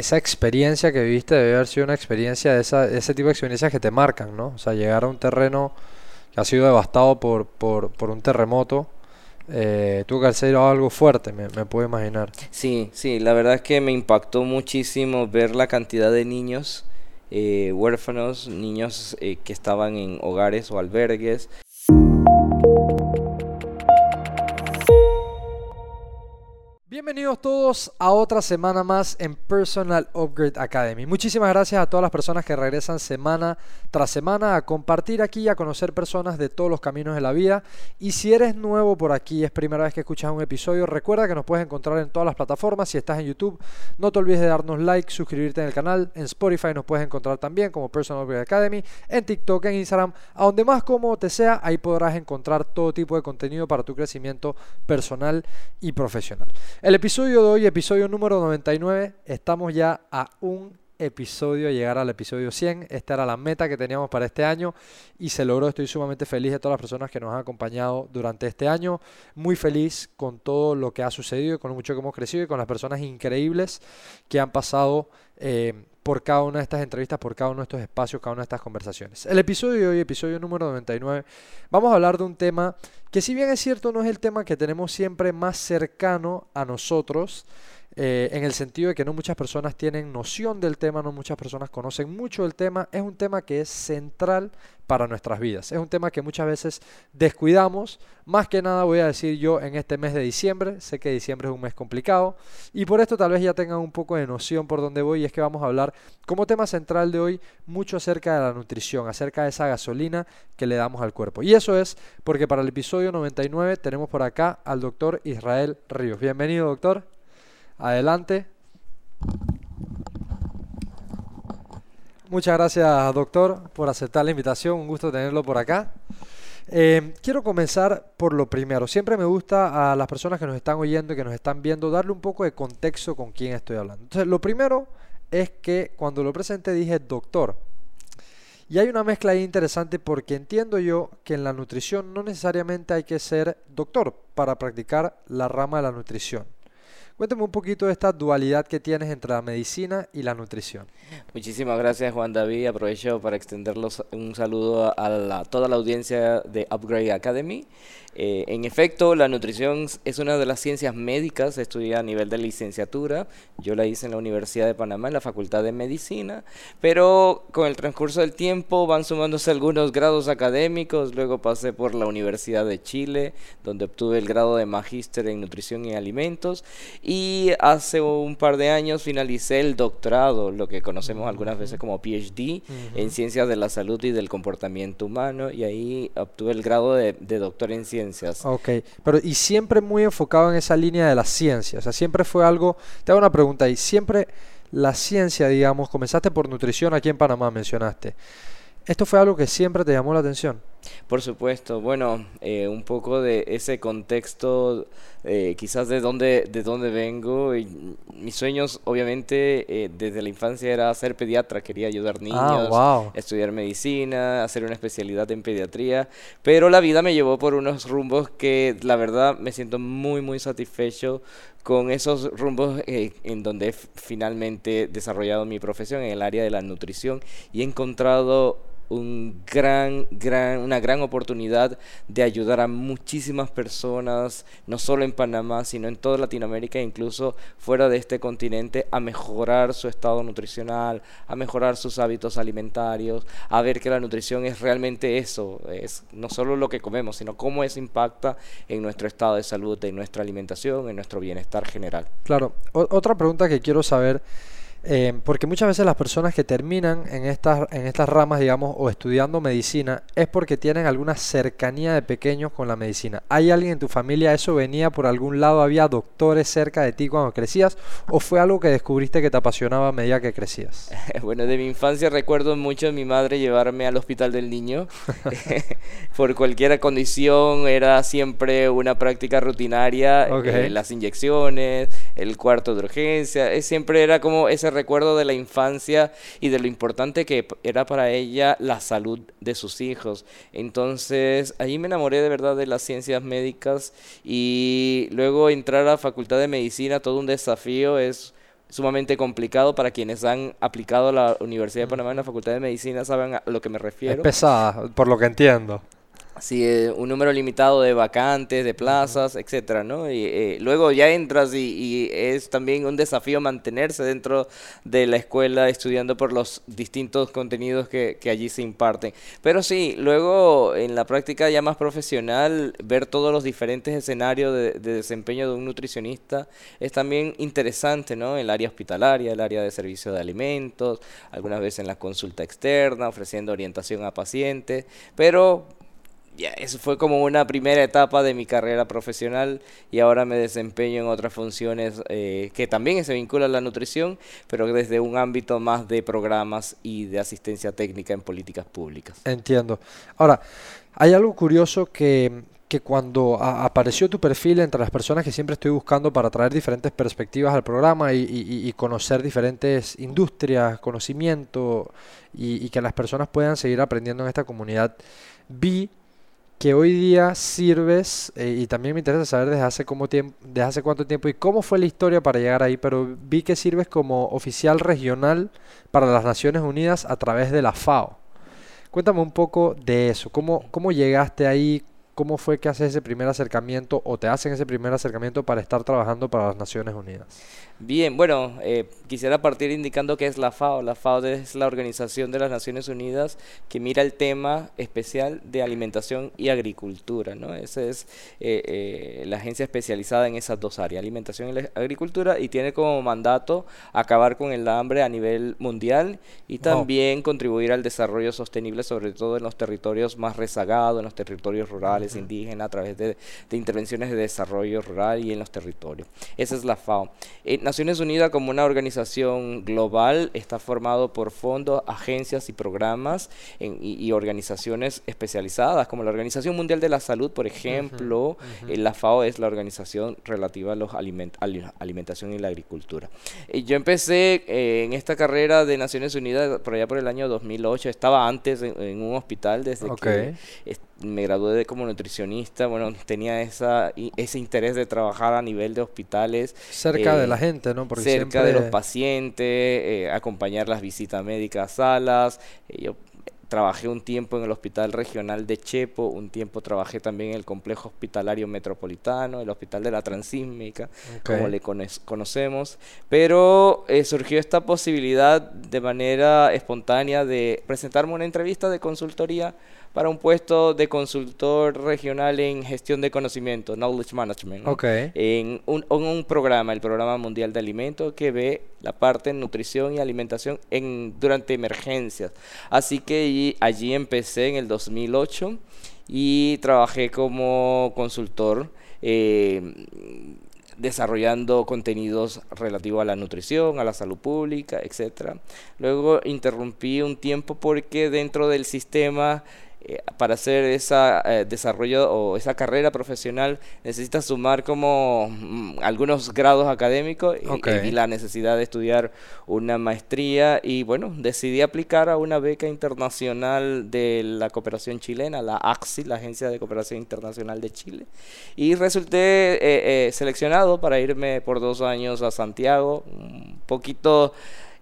esa experiencia que viviste debe haber sido una experiencia de esa, ese tipo de experiencias que te marcan, ¿no? O sea, llegar a un terreno que ha sido devastado por, por, un terremoto, eh, tuvo que ser algo fuerte, me, me, puedo imaginar. Sí, sí, la verdad es que me impactó muchísimo ver la cantidad de niños eh, huérfanos, niños eh, que estaban en hogares o albergues, Bienvenidos todos a otra semana más en Personal Upgrade Academy. Muchísimas gracias a todas las personas que regresan semana tras semana a compartir aquí y a conocer personas de todos los caminos de la vida. Y si eres nuevo por aquí, es primera vez que escuchas un episodio, recuerda que nos puedes encontrar en todas las plataformas. Si estás en YouTube, no te olvides de darnos like, suscribirte en el canal. En Spotify nos puedes encontrar también como Personal Upgrade Academy. En TikTok, en Instagram, a donde más cómodo te sea, ahí podrás encontrar todo tipo de contenido para tu crecimiento personal y profesional. El episodio de hoy, episodio número 99, estamos ya a un episodio, llegar al episodio 100. Esta era la meta que teníamos para este año y se logró. Estoy sumamente feliz de todas las personas que nos han acompañado durante este año. Muy feliz con todo lo que ha sucedido y con lo mucho que hemos crecido y con las personas increíbles que han pasado eh, por cada una de estas entrevistas, por cada uno de estos espacios, cada una de estas conversaciones. El episodio de hoy, episodio número 99, vamos a hablar de un tema que si bien es cierto no es el tema que tenemos siempre más cercano a nosotros, eh, en el sentido de que no muchas personas tienen noción del tema, no muchas personas conocen mucho del tema, es un tema que es central para nuestras vidas. Es un tema que muchas veces descuidamos. Más que nada voy a decir yo en este mes de diciembre. Sé que diciembre es un mes complicado. Y por esto tal vez ya tengan un poco de noción por dónde voy. Y es que vamos a hablar como tema central de hoy mucho acerca de la nutrición, acerca de esa gasolina que le damos al cuerpo. Y eso es porque para el episodio 99 tenemos por acá al doctor Israel Ríos. Bienvenido doctor. Adelante. Muchas gracias, doctor, por aceptar la invitación. Un gusto tenerlo por acá. Eh, quiero comenzar por lo primero. Siempre me gusta a las personas que nos están oyendo y que nos están viendo darle un poco de contexto con quién estoy hablando. Entonces, lo primero es que cuando lo presenté dije doctor. Y hay una mezcla ahí interesante porque entiendo yo que en la nutrición no necesariamente hay que ser doctor para practicar la rama de la nutrición. Cuéntame un poquito de esta dualidad que tienes entre la medicina y la nutrición. Muchísimas gracias Juan David. Aprovecho para extenderlos un saludo a toda la audiencia de Upgrade Academy. Eh, en efecto, la nutrición es una de las ciencias médicas, estudia a nivel de licenciatura. Yo la hice en la Universidad de Panamá, en la Facultad de Medicina, pero con el transcurso del tiempo van sumándose algunos grados académicos. Luego pasé por la Universidad de Chile, donde obtuve el grado de magíster en nutrición y alimentos. Y hace un par de años finalicé el doctorado, lo que conocemos algunas veces como PhD, en ciencias de la salud y del comportamiento humano. Y ahí obtuve el grado de, de doctor en ciencias Ok, pero y siempre muy enfocado en esa línea de la ciencia, o sea, siempre fue algo, te hago una pregunta ahí, siempre la ciencia, digamos, comenzaste por nutrición aquí en Panamá, mencionaste. ¿Esto fue algo que siempre te llamó la atención? Por supuesto, bueno, eh, un poco de ese contexto, eh, quizás de dónde, de dónde vengo. Y mis sueños, obviamente, eh, desde la infancia era ser pediatra, quería ayudar ah, niños, estudiar medicina, hacer una especialidad en pediatría, pero la vida me llevó por unos rumbos que la verdad me siento muy, muy satisfecho con esos rumbos en donde he finalmente desarrollado mi profesión en el área de la nutrición y he encontrado un gran, gran, una gran oportunidad de ayudar a muchísimas personas, no solo en Panamá, sino en toda Latinoamérica e incluso fuera de este continente, a mejorar su estado nutricional, a mejorar sus hábitos alimentarios, a ver que la nutrición es realmente eso, es no solo lo que comemos, sino cómo eso impacta en nuestro estado de salud, en nuestra alimentación, en nuestro bienestar general. Claro, otra pregunta que quiero saber eh, porque muchas veces las personas que terminan en estas, en estas ramas, digamos, o estudiando medicina, es porque tienen alguna cercanía de pequeños con la medicina. ¿Hay alguien en tu familia, eso venía por algún lado, había doctores cerca de ti cuando crecías, o fue algo que descubriste que te apasionaba a medida que crecías? Bueno, de mi infancia recuerdo mucho a mi madre llevarme al hospital del niño. por cualquier condición, era siempre una práctica rutinaria, eh, las inyecciones, el cuarto de urgencia, siempre era como ese recuerdo de la infancia y de lo importante que era para ella la salud de sus hijos. Entonces, ahí me enamoré de verdad de las ciencias médicas y luego entrar a la Facultad de Medicina, todo un desafío, es sumamente complicado para quienes han aplicado la Universidad de Panamá en la Facultad de Medicina, saben a lo que me refiero. Es pesada, por lo que entiendo. Sí, eh, un número limitado de vacantes, de plazas, etcétera, ¿no? Y eh, luego ya entras y, y, es también un desafío mantenerse dentro de la escuela estudiando por los distintos contenidos que, que, allí se imparten. Pero sí, luego en la práctica ya más profesional, ver todos los diferentes escenarios de, de desempeño de un nutricionista es también interesante, ¿no? El área hospitalaria, el área de servicio de alimentos, algunas veces en la consulta externa, ofreciendo orientación a pacientes, pero ya, eso fue como una primera etapa de mi carrera profesional y ahora me desempeño en otras funciones eh, que también se vinculan a la nutrición, pero desde un ámbito más de programas y de asistencia técnica en políticas públicas. Entiendo. Ahora, hay algo curioso que, que cuando apareció tu perfil entre las personas que siempre estoy buscando para traer diferentes perspectivas al programa y, y- y conocer diferentes industrias, conocimiento y, y que las personas puedan seguir aprendiendo en esta comunidad, vi que hoy día sirves, eh, y también me interesa saber desde hace, cómo tiemp- desde hace cuánto tiempo y cómo fue la historia para llegar ahí, pero vi que sirves como oficial regional para las Naciones Unidas a través de la FAO. Cuéntame un poco de eso, cómo, cómo llegaste ahí, cómo fue que haces ese primer acercamiento o te hacen ese primer acercamiento para estar trabajando para las Naciones Unidas. Bien, bueno, eh, quisiera partir indicando que es la FAO. La FAO es la Organización de las Naciones Unidas que mira el tema especial de alimentación y agricultura, ¿no? Esa es eh, eh, la agencia especializada en esas dos áreas, alimentación y agricultura, y tiene como mandato acabar con el hambre a nivel mundial y también contribuir al desarrollo sostenible, sobre todo en los territorios más rezagados, en los territorios rurales, indígenas, a través de, de intervenciones de desarrollo rural y en los territorios. Esa es la FAO. Naciones Unidas como una organización global está formado por fondos, agencias y programas en- y, y organizaciones especializadas, como la Organización Mundial de la Salud, por ejemplo. eh, la FAO es la organización relativa a los aliment- ali- alimentación y la agricultura. Eh, yo empecé eh, en esta carrera de Naciones Unidas por allá por el año 2008. Estaba antes en, en un hospital desde Ok. que me gradué de como nutricionista. Bueno, tenía esa, i- ese interés de trabajar a nivel de hospitales Cerca de eh, la gente, ¿no? Porque cerca de los siempre... pacientes, eh, acompañar las visitas médicas a salas. Eh, yo trabajé un tiempo en el Hospital Regional de Chepo, un tiempo trabajé también en el Complejo Hospitalario Metropolitano, el Hospital de la Transísmica, como Ok. le cono- conocemos. Pero eh, surgió esta posibilidad de manera espontánea de presentarme una entrevista de consultoría para un puesto de consultor regional en gestión de conocimiento, Knowledge Management. ¿no? Ok. en un, en un programa, el Programa Mundial de Alimentos, que ve la parte de nutrición y alimentación en, durante emergencias. Así que allí, allí empecé en el 2008 y trabajé como consultor. eh, desarrollando contenidos relativos a la nutrición, a la salud pública, etcétera. Luego interrumpí un tiempo porque dentro del sistema eh, para hacer ese desarrollo o esa carrera profesional necesitas sumar como mm, algunos grados académicos y- Ok. y la necesidad de estudiar una maestría. Y bueno, decidí aplicar a una beca internacional de la cooperación chilena, la AXI, la Agencia de Cooperación Internacional de Chile, y resulté eh, eh, seleccionado para irme por dos años a Santiago, un poquito...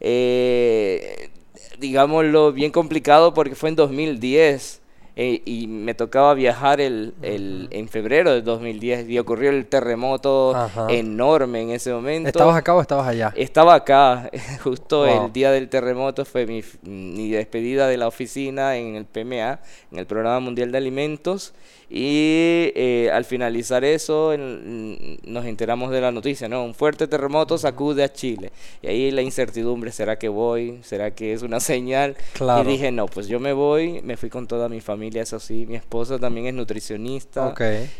eh, digámoslo, bien complicado porque fue en 2010 eh, y me tocaba viajar el, el- en febrero de 2010 y ocurrió el terremoto Ajá. enorme en ese momento. ¿Estabas acá o estabas allá? Estaba acá, justo Wow. el día del terremoto fue mi, mi despedida de la oficina en el PMA, en el Programa Mundial de Alimentos, y eh, al finalizar eso en- nos enteramos de la noticia, ¿no? Un fuerte terremoto sacude a Chile, y ahí la incertidumbre, ¿será que voy? ¿Será que es una señal? Claro. Y dije, no, pues yo me voy, me fui con toda mi familia, eso sí, mi esposa también es nutricionista,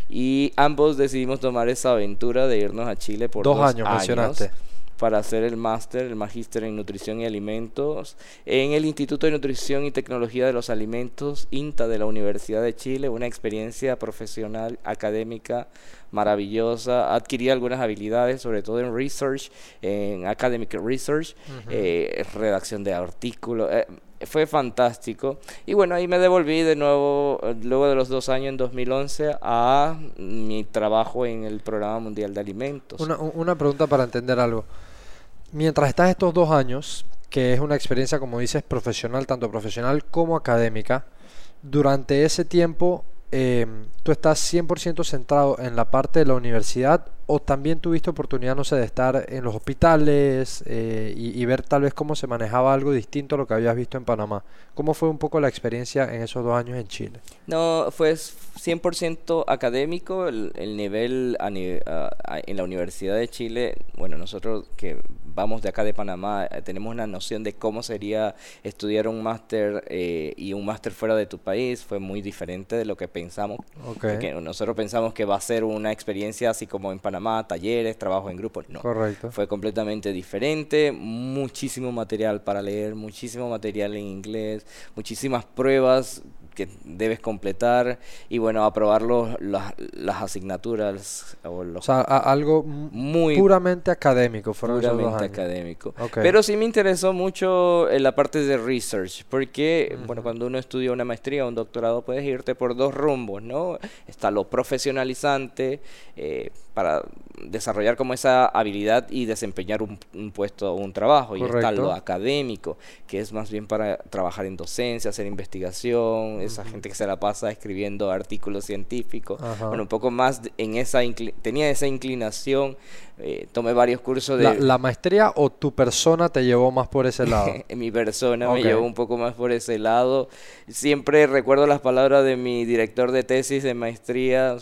y ambos decidimos tomar esa aventura de irnos a Chile por Dos dos, años mencionaste. para hacer el máster, el magíster en nutrición y alimentos en el Instituto de Nutrición y Tecnología de los Alimentos, INTA de la Universidad de Chile, una experiencia profesional, académica maravillosa. Adquirí algunas habilidades, sobre todo en research, en academic research, eh, redacción de artículos. eh, fue fantástico. Y bueno, ahí me devolví de nuevo, eh, luego de los dos años en 2011, a mi trabajo en el Programa Mundial de Alimentos. Una, una pregunta para entender algo. mientras estás estos dos años, que es una experiencia, como dices, profesional, tanto profesional como académica, durante ese tiempo Em, tú estás 100% centrado en la parte de la universidad o también tuviste oportunidad, no sé, de estar en los hospitales eh, y, ver tal vez cómo se manejaba algo distinto a lo que habías visto en Panamá. ¿Cómo fue un poco la experiencia en esos dos años en Chile? No, fue 100% académico el, nivel en la Universidad de Chile. Bueno, nosotros que vamos de acá de Panamá, eh, tenemos una noción de cómo sería estudiar un máster eh, y un máster fuera de tu país. Fue muy diferente de lo que pensamos. Porque nosotros pensamos que va a ser una experiencia así como en Panamá, talleres, trabajo en grupos. No. Correcto. Fue completamente diferente. Muchísimo material para leer, muchísimo material en inglés, muchísimas pruebas que debes completar y bueno, aprobar los, las, las asignaturas. O, los, sea, algo muy puramente académico. Puramente académico. Pero sí me interesó mucho en la parte de research, porque bueno, cuando uno estudia una maestría o un doctorado puedes irte por dos rumbos, ¿no? Está lo profesionalizante eh, para desarrollar como esa habilidad y desempeñar un, puesto o un trabajo. Y está lo académico, que es más bien para trabajar en docencia, hacer investigación, esa gente que se la pasa escribiendo artículos científicos. Bueno, un poco más en esa tenía esa inclinación. Eh, tomé varios cursos de... La, maestría o tu persona te llevó más por ese lado? Mi persona me llevó un poco más por ese lado. Siempre recuerdo las palabras de mi director de tesis de maestría.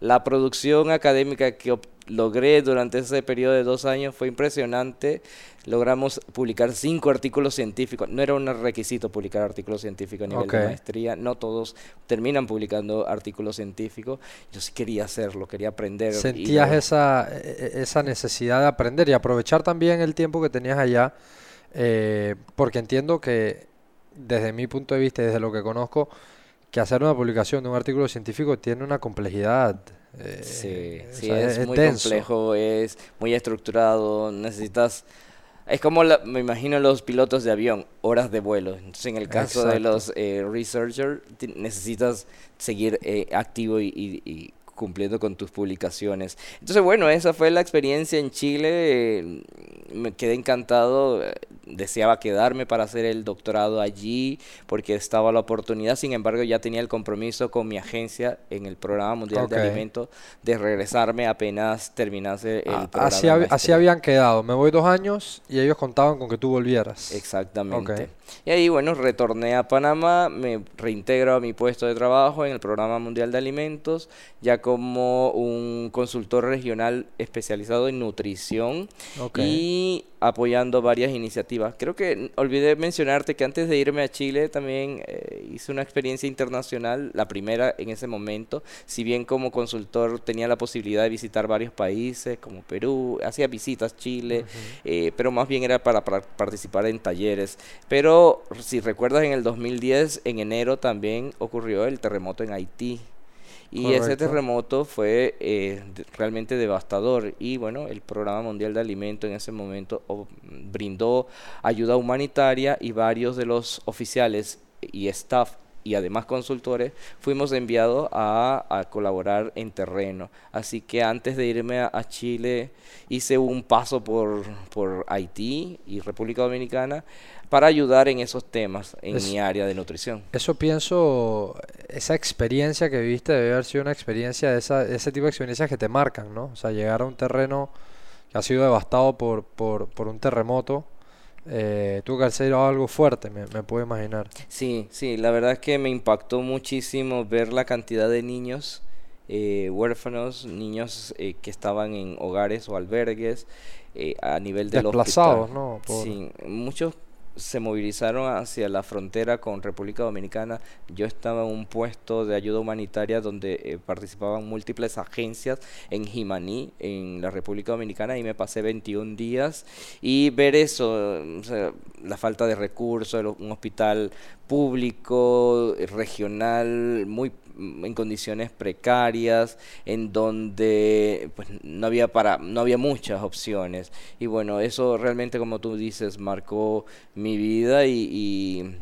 La producción académica que logré durante ese periodo de dos años fue impresionante. Logramos publicar cinco artículos científicos. No era un requisito publicar artículos científicos a nivel de maestría. No todos terminan publicando artículos científicos. Yo sí quería hacerlo, quería aprender. ¿Sentías esa, e, e, esa necesidad de aprender y aprovechar también el tiempo que tenías allá? Eh, porque entiendo que desde mi punto de vista y desde lo que conozco, que hacer una publicación de un artículo científico tiene una complejidad sí, sí es, muy complejo, es muy estructurado, necesitas... Es como me imagino los pilotos de avión, horas de vuelo. Entonces, en el caso de los eh, researchers, necesitas seguir eh, activo y, cumpliendo con tus publicaciones. Entonces, bueno, esa fue la experiencia en Chile. me quedé encantado deseaba quedarme para hacer el doctorado allí porque estaba la oportunidad, sin embargo ya tenía el compromiso con mi agencia en el programa mundial de alimentos de regresarme apenas terminase el ah, programa. Así, habían quedado, me voy dos años y ellos contaban con que tú volvieras. Exactamente. Y ahí bueno, retorné a Panamá, me reintegro a mi puesto de trabajo en el programa mundial de alimentos, ya como un consultor regional especializado en nutrición y apoyando varias iniciativas. Creo que olvidé mencionarte que antes de irme a Chile también eh, hice una experiencia internacional, la primera en ese momento, si bien como consultor tenía la posibilidad de visitar varios países como Perú, hacía visitas Chile, eh, pero más bien era para, participar en talleres. Pero si recuerdas en el 2010, en enero también ocurrió el terremoto en Haití. Y ese terremoto fue eh, realmente devastador. Y bueno, el Programa Mundial de Alimentos en ese momento brindó ayuda humanitaria y varios de los oficiales y staff y además consultores, fuimos enviados a, colaborar en terreno. Así que antes de irme a, Chile hice un paso por, por Haití y República Dominicana para ayudar en esos temas en mi área de nutrición. Eso pienso, esa experiencia que viviste debe haber sido una experiencia, de esa, ese tipo de experiencias que te marcan, ¿no? O sea, llegar a un terreno que ha sido devastado por, por, por un terremoto, eh, tuvo que ser algo fuerte, me, me, puedo imaginar. Sí, sí, la verdad es que me impactó muchísimo ver la cantidad de niños eh, huérfanos, niños eh, que estaban en hogares o albergues eh, a nivel de Desplazados, ¿no? Sí, muchos se movilizaron hacia la frontera con República Dominicana. Yo estaba en un puesto de ayuda humanitaria donde eh, participaban múltiples agencias en Jimaní, en la República Dominicana, y me pasé 21 días. Y ver eso, la falta de recursos, un hospital público, regional, muy en condiciones precarias, en donde pues, no había para, no había muchas opciones. Y bueno, eso realmente como tú dices, marcó mi vida y, y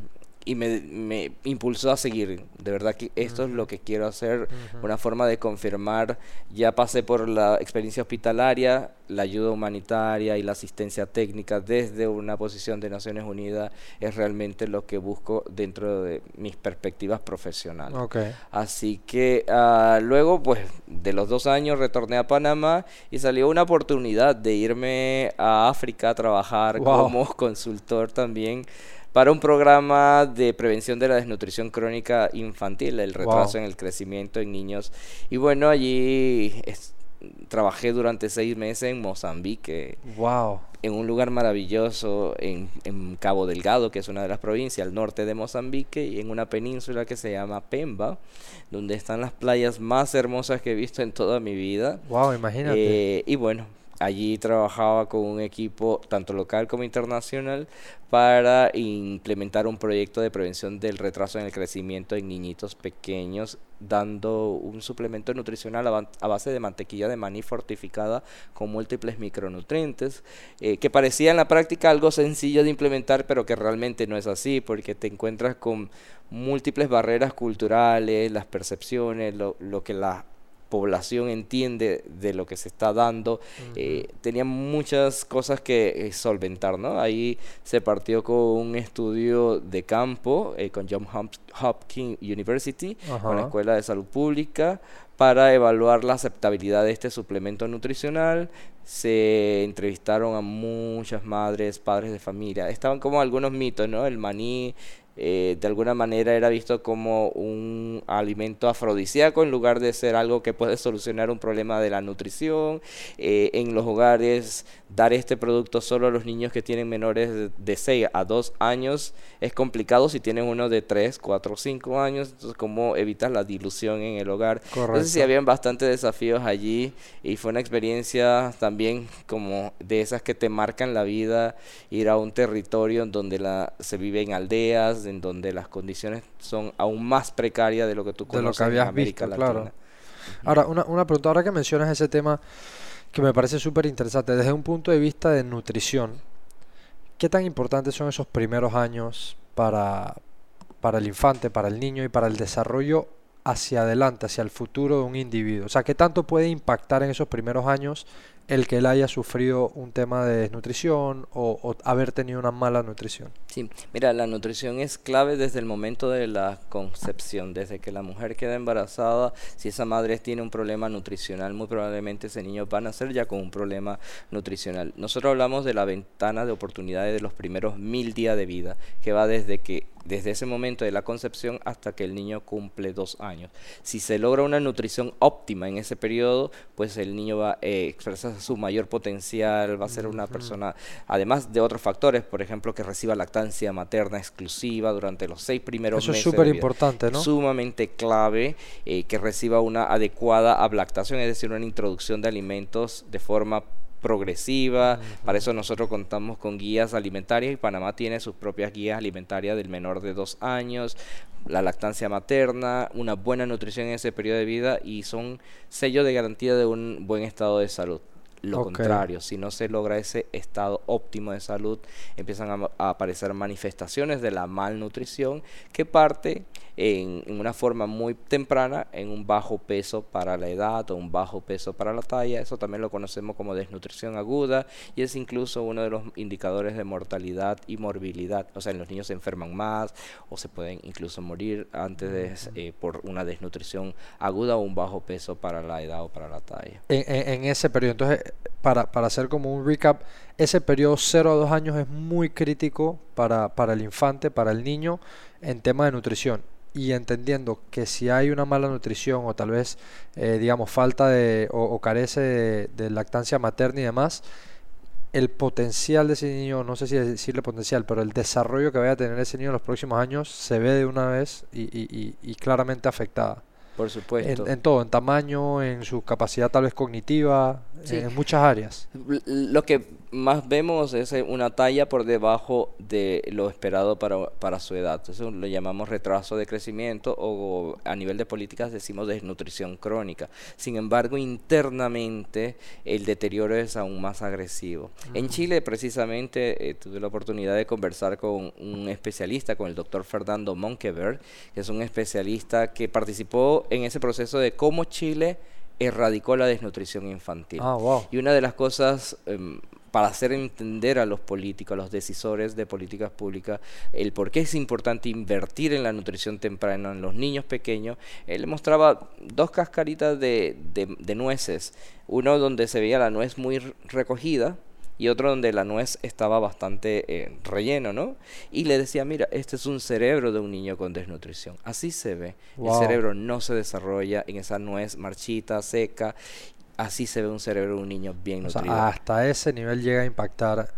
me, me, impulsó a seguir. De verdad que esto es lo que quiero hacer, una forma de confirmar. Ya pasé por la experiencia hospitalaria, la ayuda humanitaria y la asistencia técnica desde una posición de Naciones Unidas es realmente lo que busco dentro de mis perspectivas profesionales. Así que uh, luego, pues, de los dos años retorné a Panamá y salió una oportunidad de irme a África a trabajar como consultor también para un programa de prevención de la desnutrición crónica infantil, el retraso en el crecimiento en niños. Y bueno, allí trabajé durante seis meses en Mozambique. Wow. En un lugar maravilloso en, en, Cabo Delgado, que es una de las provincias al norte de Mozambique, y en una península que se llama Pemba, donde están las playas más hermosas que he visto en toda mi vida. Wow, imagínate. Eh, y bueno, Allí trabajaba con un equipo tanto local como internacional para implementar un proyecto de prevención del retraso en el crecimiento en niñitos pequeños, dando un suplemento nutricional a, base de mantequilla de maní fortificada con múltiples micronutrientes, eh, que parecía en la práctica algo sencillo de implementar, pero que realmente no es así, porque te encuentras con múltiples barreras culturales, las percepciones, lo, lo que la población entiende de lo que se está dando. Eh, tenía muchas cosas que eh, solventar, ¿no? Ahí se partió con un estudio de campo eh, con John Hopkins University, con la Escuela de Salud Pública, para evaluar la aceptabilidad de este suplemento nutricional. Se entrevistaron a muchas madres, padres de familia. Estaban como algunos mitos, ¿no? El maní eh, de alguna manera era visto como un alimento afrodisíaco en lugar de ser algo que puede solucionar un problema de la nutrición. Eh, en los hogares, dar este producto solo a los niños que tienen menores de 6 a 2 años es complicado si tienen uno de 3, 4, 5 años. Entonces, ¿cómo evitar la dilución en el hogar? Entonces, sí, habían bastantes desafíos allí y fue una experiencia también como de esas que te marcan la vida, ir a un territorio en donde la, se vive en aldeas, en donde las condiciones son aún más precarias de lo que tú conoces en América Latina. Claro. Ahora, una, una pregunta, ahora que mencionas ese tema que me parece súper interesante, desde un punto de vista de nutrición, ¿qué tan importantes son esos primeros años para, para el infante, para el niño y para el desarrollo hacia adelante, hacia el futuro de un individuo? O sea, ¿qué tanto puede impactar en esos primeros años el que él haya sufrido un tema de desnutrición o, haber tenido una mala nutrición. Sí, mira, la nutrición es clave desde el momento de la concepción, desde que la mujer queda embarazada, si esa madre tiene un problema nutricional, muy probablemente ese niño va a nacer ya con un problema nutricional. Nosotros hablamos de la ventana de oportunidades de los primeros mil días de vida, que va desde que desde ese momento de la concepción hasta que el niño cumple dos años. Si se logra una nutrición óptima en ese periodo, pues el niño va a eh, expresar su mayor potencial, va a ser una persona, además de otros factores, por ejemplo, que reciba lactancia materna exclusiva durante los seis primeros meses. Eso es súper importante, ¿no? Sumamente clave eh, que reciba una adecuada ablactación, es decir, una introducción de alimentos de forma progresiva. Para eso nosotros contamos con guías alimentarias y Panamá tiene sus propias guías alimentarias del menor de dos años, la lactancia materna, una buena nutrición en ese periodo de vida y son sellos de garantía de un buen estado de salud. Lo contrario, si no se logra ese estado óptimo de salud, empiezan a, aparecer manifestaciones de la malnutrición que parte en, una forma muy temprana en un bajo peso para la edad o un bajo peso para la talla. Eso también lo conocemos como desnutrición aguda y es incluso uno de los indicadores de mortalidad y morbilidad. O sea, los niños se enferman más o se pueden incluso morir antes de, eh, por una desnutrición aguda o un bajo peso para la edad o para la talla. En, ese periodo, entonces, para, para hacer como un recap, ese periodo 0 a 2 años es muy crítico para, para el infante, para el niño, en tema de nutrición y entendiendo que si hay una mala nutrición o tal vez, eh, digamos, falta de o, carece de, lactancia materna y demás, el potencial de ese niño, no sé si decirle potencial, pero el desarrollo que vaya a tener ese niño en los próximos años se ve de una vez y, y, y claramente afectada. Por supuesto. En, todo, en tamaño, en su capacidad tal vez cognitiva, en muchas áreas. Lo que más vemos es eh, una talla por debajo de lo esperado para, para su edad. Eso lo llamamos retraso de crecimiento o a nivel de políticas decimos desnutrición crónica. Sin embargo, internamente el deterioro es aún más agresivo. En Chile, precisamente, eh, tuve la oportunidad de conversar con un especialista, con el doctor Fernando Monkeberg, que es un especialista que participó en ese proceso de cómo Chile erradicó la desnutrición infantil. Ah, wow. Y una de las cosas em, para hacer entender a los políticos, a los decisores de políticas públicas, el por qué es importante invertir en la nutrición temprana en los niños pequeños, él mostraba dos cascaritas de, de nueces, uno donde se veía la nuez muy recogida, y otro donde la nuez estaba bastante eh, relleno, ¿no? Y le decía, mira, este es un cerebro de un niño con desnutrición. Así se ve. El cerebro no se desarrolla en esa nuez marchita, seca. Así se ve un cerebro de un niño bien nutrido. hasta ese nivel llega a impactar.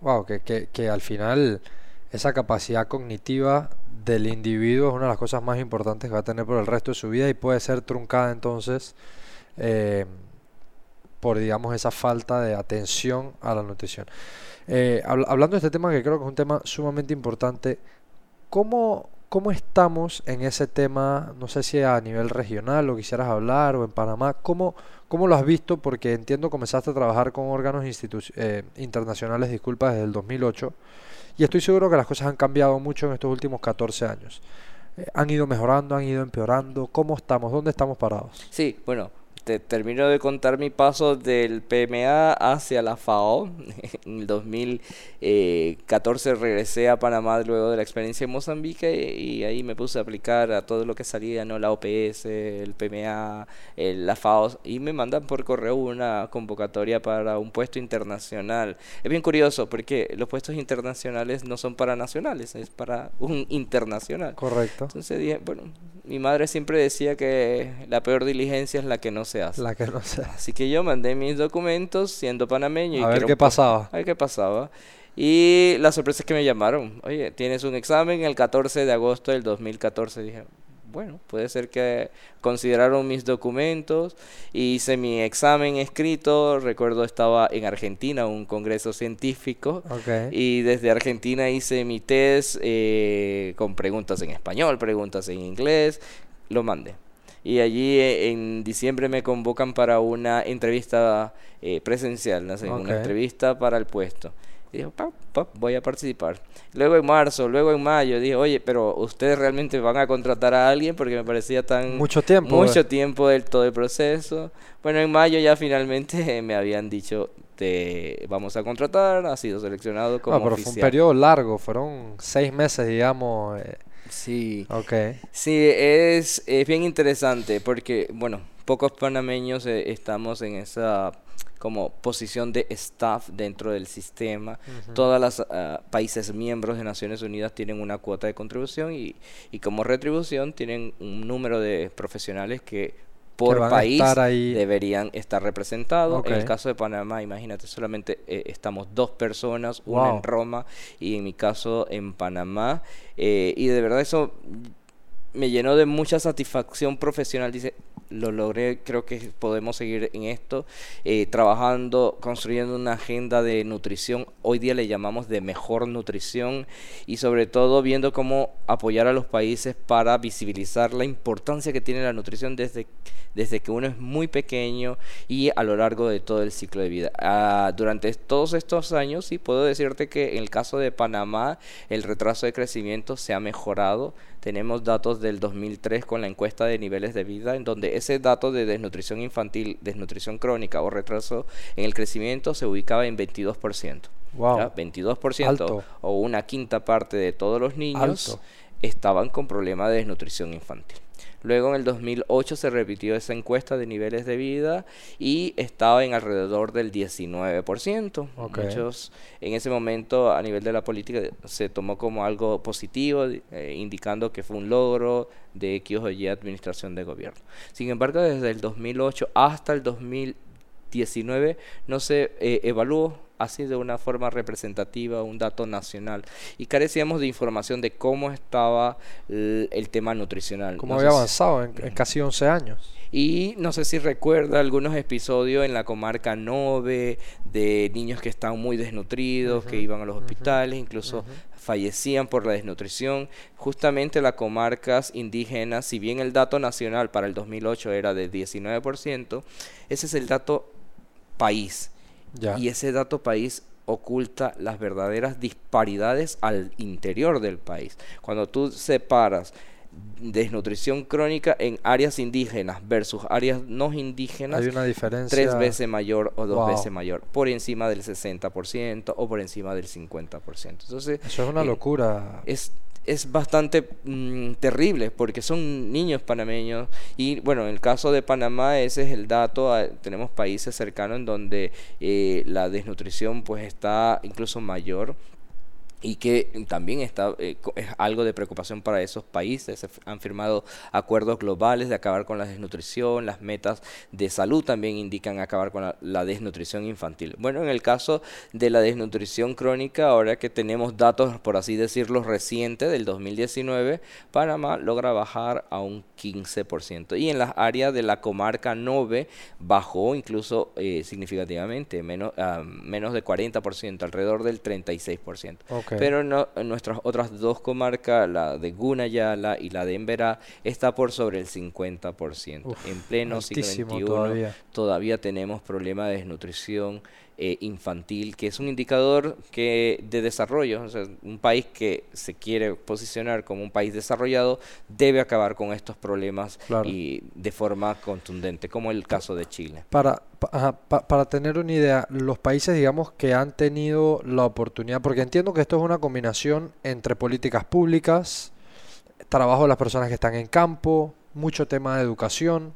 Wow, que, que, que al final esa capacidad cognitiva del individuo es una de las cosas más importantes que va a tener por el resto de su vida y puede ser truncada entonces eh, por, digamos, esa falta de atención a la nutrición. Eh, hablando de este tema, que creo que es un tema sumamente importante, ¿cómo, ¿cómo estamos en ese tema? No sé si a nivel regional lo quisieras hablar o en Panamá. ¿Cómo, cómo lo has visto? Porque entiendo comenzaste a trabajar con órganos eh, internacionales, disculpa, desde el 2008. Y estoy seguro que las cosas han cambiado mucho en estos últimos 14 años. Eh, ¿Han ido mejorando? ¿Han ido empeorando? ¿Cómo estamos? ¿Dónde estamos parados? Sí, bueno, te termino de contar mi paso del PMA hacia la FAO. En el 2014 eh, regresé a Panamá luego de la experiencia en Mozambique y ahí me puse a aplicar a todo lo que salía, ¿no? la OPS, el PMA, la FAO, y me mandan por correo una convocatoria para un puesto internacional. Es bien curioso porque los puestos internacionales no son para nacionales, es para un internacional. Correcto. Entonces dije, bueno, mi madre siempre decía que la peor diligencia es la que no se hace. La que no se Así que yo mandé mis documentos siendo panameño. Y a ver qué pasaba. A ver qué pasaba. Y la sorpresa es que me llamaron. Oye, tienes un examen el 14 de agosto del 2014. Dije, bueno, puede ser que consideraron mis documentos, hice mi examen escrito, recuerdo estaba en Argentina, un congreso científico, y desde Argentina hice mi test eh, con preguntas en español, preguntas en inglés, lo mandé. Y allí eh, en diciembre me convocan para una entrevista eh, presencial, ¿no? una entrevista para el puesto. Y dijo, voy a participar. Luego en marzo, luego en mayo, dije, oye, pero ustedes realmente van a contratar a alguien porque me parecía tan... Mucho tiempo. Mucho eh. tiempo del todo el proceso. Bueno, en mayo ya finalmente me habían dicho, te vamos a contratar, ha sido seleccionado como... No, pero fue un periodo largo, fueron seis meses, digamos. Eh. Sí. Ok. Sí, es, es bien interesante porque, bueno, pocos panameños eh, estamos en esa como posición de staff dentro del sistema. Todos los ah, países miembros de Naciones Unidas tienen una cuota de contribución y, y como retribución tienen un número de profesionales que por país deberían estar representados. En el caso de Panamá, imagínate, solamente eh, estamos dos personas, una en Roma y en mi caso en Panamá. Eh, y de verdad eso me llenó de mucha satisfacción profesional. Dice, lo logré, creo que podemos seguir en esto, eh, trabajando, construyendo una agenda de nutrición, hoy día le llamamos de mejor nutrición y sobre todo viendo cómo apoyar a los países para visibilizar la importancia que tiene la nutrición desde, desde que uno es muy pequeño y a lo largo de todo el ciclo de vida. Ah, durante todos estos años, sí puedo decirte que en el caso de Panamá, el retraso de crecimiento se ha mejorado. Tenemos datos del 2003 con la encuesta de niveles de vida en donde ese dato de desnutrición infantil, desnutrición crónica o retraso en el crecimiento se ubicaba en 22%. Wow. 22% o una quinta parte de todos los niños estaban con problemas de desnutrición infantil. Luego en el 2008 se repitió esa encuesta de niveles de vida y estaba en alrededor del 19%. Muchos en ese momento a nivel de la política se tomó como algo positivo, eh, indicando que fue un logro de X o Y administración de gobierno. Sin embargo, desde el 2008 hasta el 2019 no se eh, evaluó así de una forma representativa, un dato nacional. Y carecíamos de información de cómo estaba el, tema nutricional. Cómo había avanzado en, casi 11 años. Y no sé si recuerda algunos episodios en la comarca Nove de niños que estaban muy desnutridos, que iban a los hospitales, incluso fallecían por la desnutrición. Justamente las comarcas indígenas, si bien el dato nacional para el 2008 era de 19%, ese es el dato país. Y ese dato país oculta las verdaderas disparidades al interior del país. Cuando tú separas desnutrición crónica en áreas indígenas versus áreas no indígenas, hay una diferencia tres veces mayor o dos veces mayor, por encima del 60% o por encima del 50%. Entonces, Eso es una eh, locura. Es, es bastante mm, terrible porque son niños panameños. Y bueno, en el caso de Panamá ese es el dato, ah, tenemos países cercanos en donde eh, la desnutrición pues está incluso mayor y que también está, eh, es algo de preocupación para esos países. Se han firmado acuerdos globales de acabar con la desnutrición, las metas de salud también indican acabar con la, desnutrición infantil. Bueno, en el caso de la desnutrición crónica, ahora que tenemos datos, por así decirlo, recientes del 2019, Panamá logra bajar a un 15%. Y en las áreas de la comarca Nove bajó incluso eh, significativamente, menos, uh, menos de 40%, alrededor del 36%. Pero no, en nuestras otras dos comarcas, la de Gunayala y la de Emberá, está por sobre el 50%. en pleno siglo XXI todavía. todavía tenemos problemas de desnutrición eh, infantil, que es un indicador que de desarrollo. un país que se quiere posicionar como un país desarrollado debe acabar con estos problemas y de forma contundente, como el caso de Chile. Para, para tener una idea, los países, digamos, que han tenido la oportunidad, porque entiendo que esto es una combinación entre políticas públicas, trabajo de las personas que están en campo, mucho tema de educación.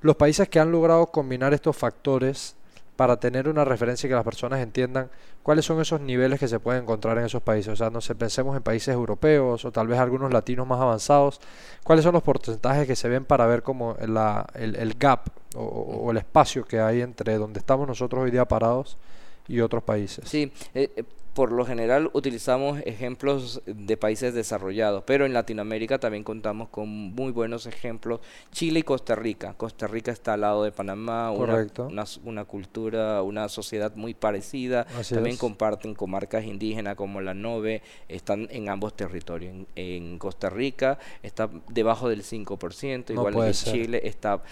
Los países que han logrado combinar estos factores para tener una referencia y que las personas entiendan cuáles son esos niveles que se pueden encontrar en esos países. O sea, no sé, pensemos en países europeos o tal vez algunos latinos más avanzados. ¿Cuáles son los porcentajes que se ven para ver como la, el, gap o, el espacio que hay entre donde estamos nosotros hoy día parados y otros países? Sí, eh, eh, por lo general utilizamos ejemplos de países desarrollados, pero en Latinoamérica también contamos con muy buenos ejemplos. Chile y Costa Rica. Costa Rica está al lado de Panamá, una, una, cultura, una sociedad muy parecida. también comparten comarcas indígenas como la Nove, están en ambos territorios. En, Costa Rica está debajo del 5%, igual en Chile está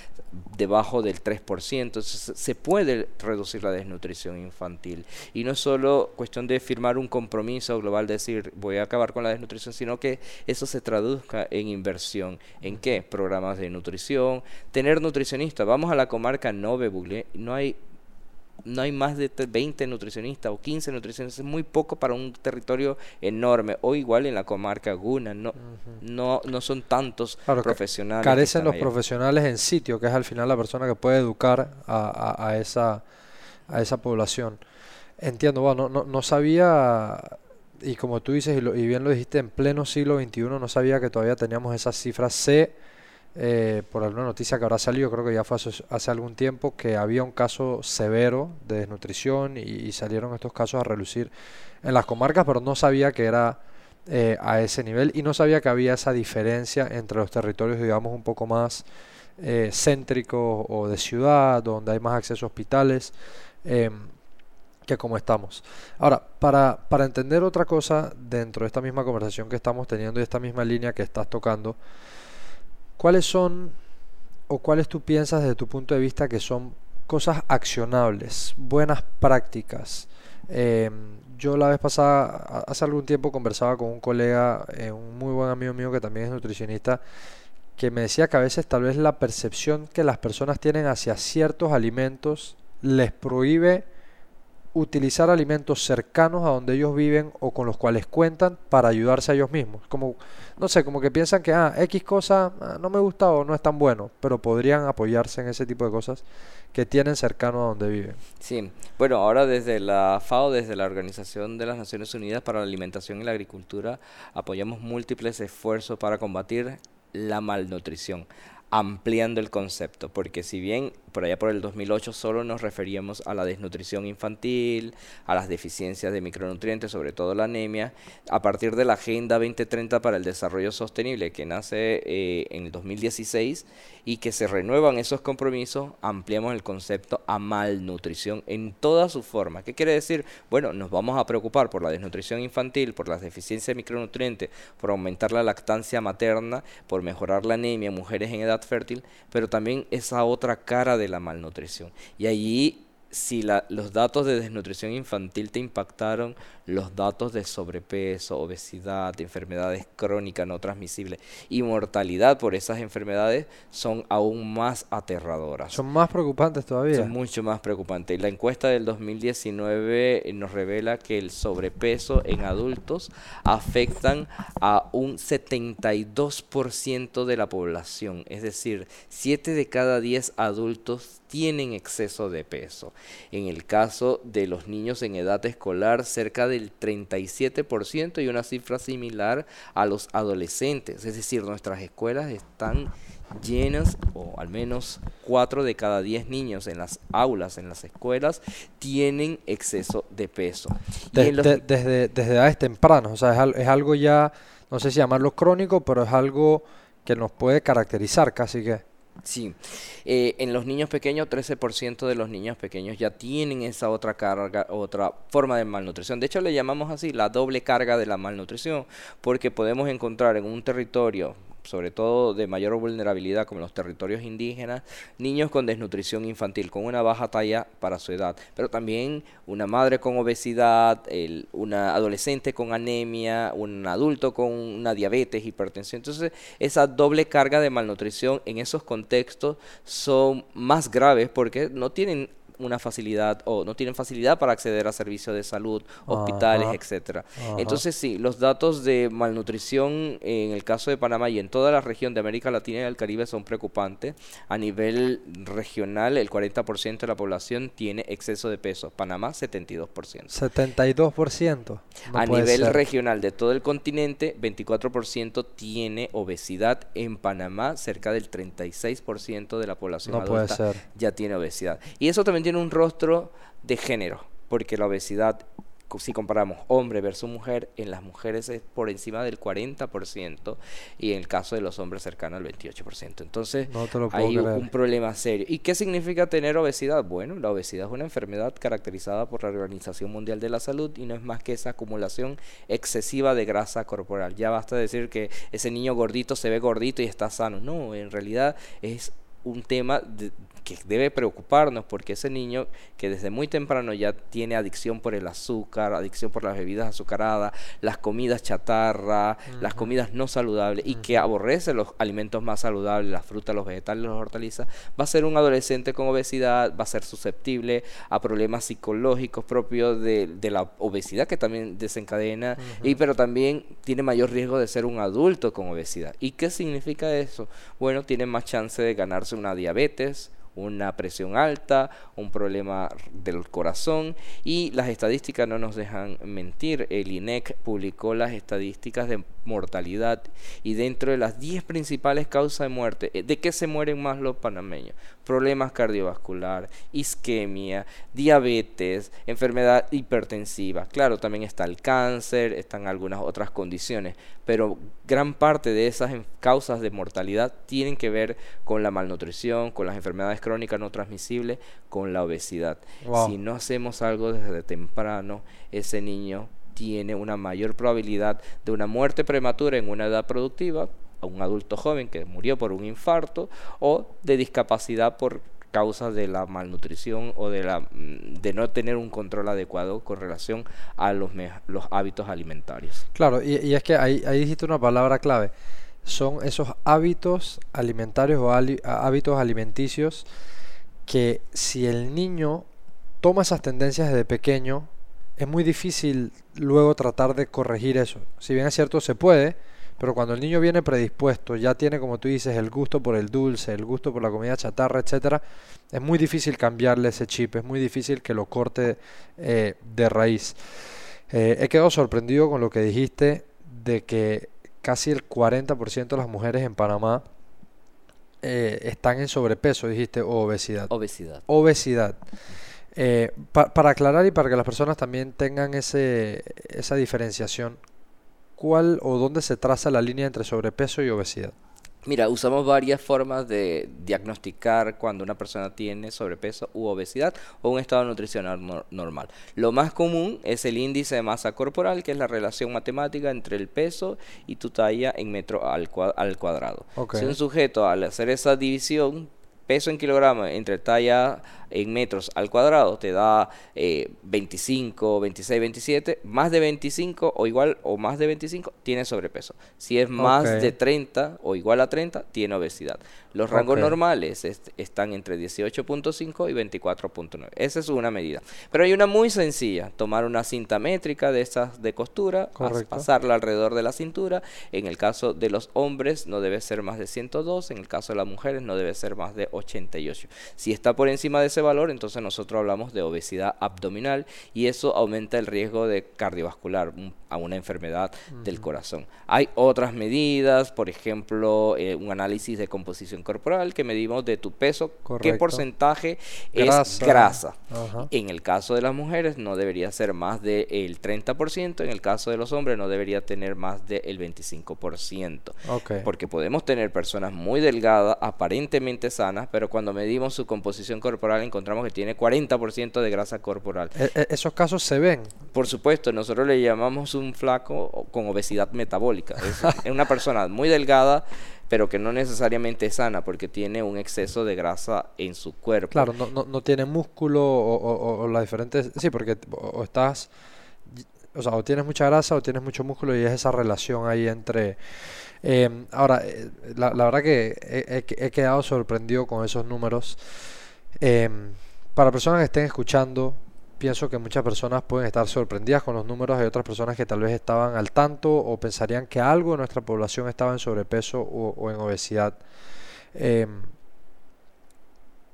debajo del 3%. Entonces se puede reducir la desnutrición infantil. Y no es solo cuestión de firmar un compromiso global, decir voy a acabar con la desnutrición, sino que eso se traduzca en inversión. ¿En qué? Programas de nutrición, tener nutricionistas. Vamos a la comarca Nove no hay no hay más de 20 nutricionistas o 15 nutricionistas, es muy poco para un territorio enorme. O igual en la comarca Guna, no, no, no son tantos profesionales. Carecen los profesionales en sitio, que es al final la persona que puede educar a, a, esa, a esa población. Entiendo, bueno, no, no sabía, y como tú dices, y, bien lo dijiste, en pleno siglo XXI no sabía que todavía teníamos esas cifras. Sé, eh, por alguna noticia que habrá salido, creo que ya fue hace, algún tiempo, que había un caso severo de desnutrición y, salieron estos casos a relucir en las comarcas, pero no sabía que era eh, a ese nivel y no sabía que había esa diferencia entre los territorios, digamos, un poco más eh, céntricos o de ciudad, donde hay más acceso a hospitales. Que como estamos. Ahora, para, para entender otra cosa dentro de esta misma conversación que estamos teniendo y esta misma línea que estás tocando, ¿cuáles son o cuáles tú piensas desde tu punto de vista que son cosas accionables, buenas prácticas? Em, yo la vez pasada, hace algún tiempo, conversaba con un colega, eh, un muy buen amigo mío que también es nutricionista, que me decía que a veces tal vez la percepción que las personas tienen hacia ciertos alimentos les prohíbe utilizar alimentos cercanos a donde ellos viven o con los cuales cuentan para ayudarse a ellos mismos. Como, no sé, como que piensan que, ah, X cosa ah, no me gusta o no es tan bueno, pero podrían apoyarse en ese tipo de cosas que tienen cercano a donde viven. Sí, bueno, ahora desde la FAO, desde la Organización de las Naciones Unidas para la Alimentación y la Agricultura, apoyamos múltiples esfuerzos para combatir la malnutrición. ampliando el concepto, porque si bien por allá por el 2008 solo nos referíamos a la desnutrición infantil, a las deficiencias de micronutrientes, sobre todo la anemia, a partir de la Agenda 2030 para el Desarrollo Sostenible, que nace eh, en el 2016 y que se renuevan esos compromisos, ampliamos el concepto a malnutrición en toda su forma. ¿Qué quiere decir? Bueno, nos vamos a preocupar por la desnutrición infantil, por las deficiencias de micronutrientes, por aumentar la lactancia materna, por mejorar la anemia en mujeres en edad fértil, pero también esa otra cara de la malnutrición. Y allí, si los datos de desnutrición infantil te impactaron, los datos de sobrepeso, obesidad, enfermedades crónicas no transmisibles y mortalidad por esas enfermedades son aún más aterradoras. Son más preocupantes todavía. Son mucho más preocupantes. La encuesta del 2019 nos revela que el sobrepeso en adultos afectan a un 72% de la población, es decir, 7 de cada 10 adultos tienen exceso de peso. En el caso de los niños en edad escolar, cerca de del 37% y una cifra similar a los adolescentes. Es decir, nuestras escuelas están llenas, o al menos 4 de cada 10 niños en las aulas, en las escuelas, tienen exceso de peso. desde, desde edades tempranas, o sea, es, es algo ya, no sé si llamarlo crónico, pero es algo que nos puede caracterizar casi que. Sí, eh, en los niños pequeños, 13% de los niños pequeños ya tienen esa otra carga, otra forma de malnutrición. De hecho, le llamamos así la doble carga de la malnutrición, porque podemos encontrar en un territorio sobre todo de mayor vulnerabilidad como los territorios indígenas, niños con desnutrición infantil, con una baja talla para su edad, pero también una madre con obesidad, una adolescente con anemia, un adulto con una diabetes, hipertensión. Entonces, esa doble carga de malnutrición en esos contextos son más graves porque no tienen una facilidad o no tienen facilidad para acceder a servicios de salud, hospitales, etcétera. Entonces sí, los datos de malnutrición en el caso de Panamá y en toda la región de América Latina y el Caribe son preocupantes. A nivel regional, el 40% de la población tiene exceso de peso. Panamá, 72%. 72%. a nivel regional de todo el continente, 24% tiene obesidad. En Panamá, cerca del 36% de la población adulta ya tiene obesidad. Y eso también tiene un rostro de género, porque la obesidad, si comparamos hombre versus mujer, en las mujeres es por encima del 40% y en el caso de los hombres cercano al 28%. Entonces hay un problema serio. ¿Y qué significa tener obesidad? Bueno, la obesidad es una enfermedad caracterizada por la Organización Mundial de la Salud y no es más que esa acumulación excesiva de grasa corporal. Ya basta decir que ese niño gordito se ve gordito y está sano. No, en realidad es un tema de, que debe preocuparnos porque ese niño que desde muy temprano ya tiene adicción por el azúcar, adicción por las bebidas azucaradas, las comidas chatarra, las comidas no saludables y que aborrece los alimentos más saludables, las frutas, los vegetales, las hortalizas, va a ser un adolescente con obesidad, va a ser susceptible a problemas psicológicos propios de, la obesidad que también desencadena, y pero también tiene mayor riesgo de ser un adulto con obesidad. ¿Y qué significa eso? Bueno, tiene más chance de ganarse una diabetes, una presión alta, un problema del corazón y las estadísticas no nos dejan mentir. El INEC publicó las estadísticas de mortalidad y dentro de las 10 principales causas de muerte, eh, ¿de qué se mueren más los panameños? Problemas cardiovascular, isquemia, diabetes, enfermedad hipertensiva. Claro, también está el cáncer, están algunas otras condiciones, pero gran parte de esas causas de mortalidad tienen que ver con la malnutrición, con las enfermedades crónicas no transmisibles, con la obesidad. Si no hacemos algo desde temprano, ese niño tiene una mayor probabilidad de una muerte prematura en una edad productiva, a un adulto joven que murió por un infarto o de discapacidad por causa de la malnutrición o de, la, mm, de no tener un control adecuado con relación a los, los hábitos alimentarios. Claro, y, es que ahí, ahí dijiste una palabra clave. Son esos hábitos alimentarios o hábitos alimenticios que si el niño toma esas tendencias desde pequeño, es muy difícil luego tratar de corregir eso. Si bien es cierto, se puede, pero cuando el niño viene predispuesto, ya tiene, como tú dices, el gusto por el dulce, el gusto por la comida chatarra, etcétera, es muy difícil cambiarle ese chip, es muy difícil que lo corte eh, de raíz. Eh, he quedado sorprendido con lo que dijiste de que casi el 40% de las mujeres en Panamá eh, están en sobrepeso, dijiste, o obesidad. Obesidad. Obesidad. Eh, pa- para aclarar y para que las personas también tengan ese, esa diferenciación, ¿cuál o dónde se traza la línea entre sobrepeso y obesidad? Mira, usamos varias formas de diagnosticar cuando una persona tiene sobrepeso u obesidad o un estado nutricional nor- normal. Lo más común es el índice de masa corporal, que es la relación matemática entre el peso y tu talla en metro al, cua- al cuadrado. Si un sujeto al hacer esa división, peso en kilogramos entre talla en metros al cuadrado te da eh, 25, 26, 27, más de 25 o igual o más de 25 tiene sobrepeso. Si es más de 30 o igual a 30 tiene obesidad. Los rangos normales est- están entre 18.5 y 24.9. Esa es una medida. Pero hay una muy sencilla, tomar una cinta métrica de estas de costura, pasarla alrededor de la cintura. En el caso de los hombres no debe ser más de 102, en el caso de las mujeres no debe ser más de 88. Si está por encima de ese valor, entonces nosotros hablamos de obesidad abdominal y eso aumenta el riesgo de cardiovascular, un- a una enfermedad del corazón. Hay otras medidas, por ejemplo, eh, un análisis de composición corporal que medimos de tu peso, qué porcentaje es Grasa. Ajá. En el caso de las mujeres no debería ser más del 30%, en el caso de los hombres no debería tener más del 25%. Ok. Porque podemos tener personas muy delgadas, aparentemente sanas, pero cuando medimos su composición corporal encontramos que tiene 40% de grasa corporal. E- e- esos casos se ven. Por supuesto, nosotros le llamamos un flaco con obesidad metabólica. Es, una persona muy delgada, pero que no necesariamente es sana porque tiene un exceso de grasa en su cuerpo. Claro, no, no, no tiene músculo o, las diferentes... Sí, porque o, estás... O sea, o tienes mucha grasa o tienes mucho músculo y es esa relación ahí entre... eh, ahora, eh, la, la verdad que he quedado sorprendido con esos números. Em, para personas que estén escuchando, pienso que muchas personas pueden estar sorprendidas con los números. Hay otras personas que tal vez estaban al tanto o pensarían que algo de nuestra población estaba en sobrepeso o, o en obesidad. Em,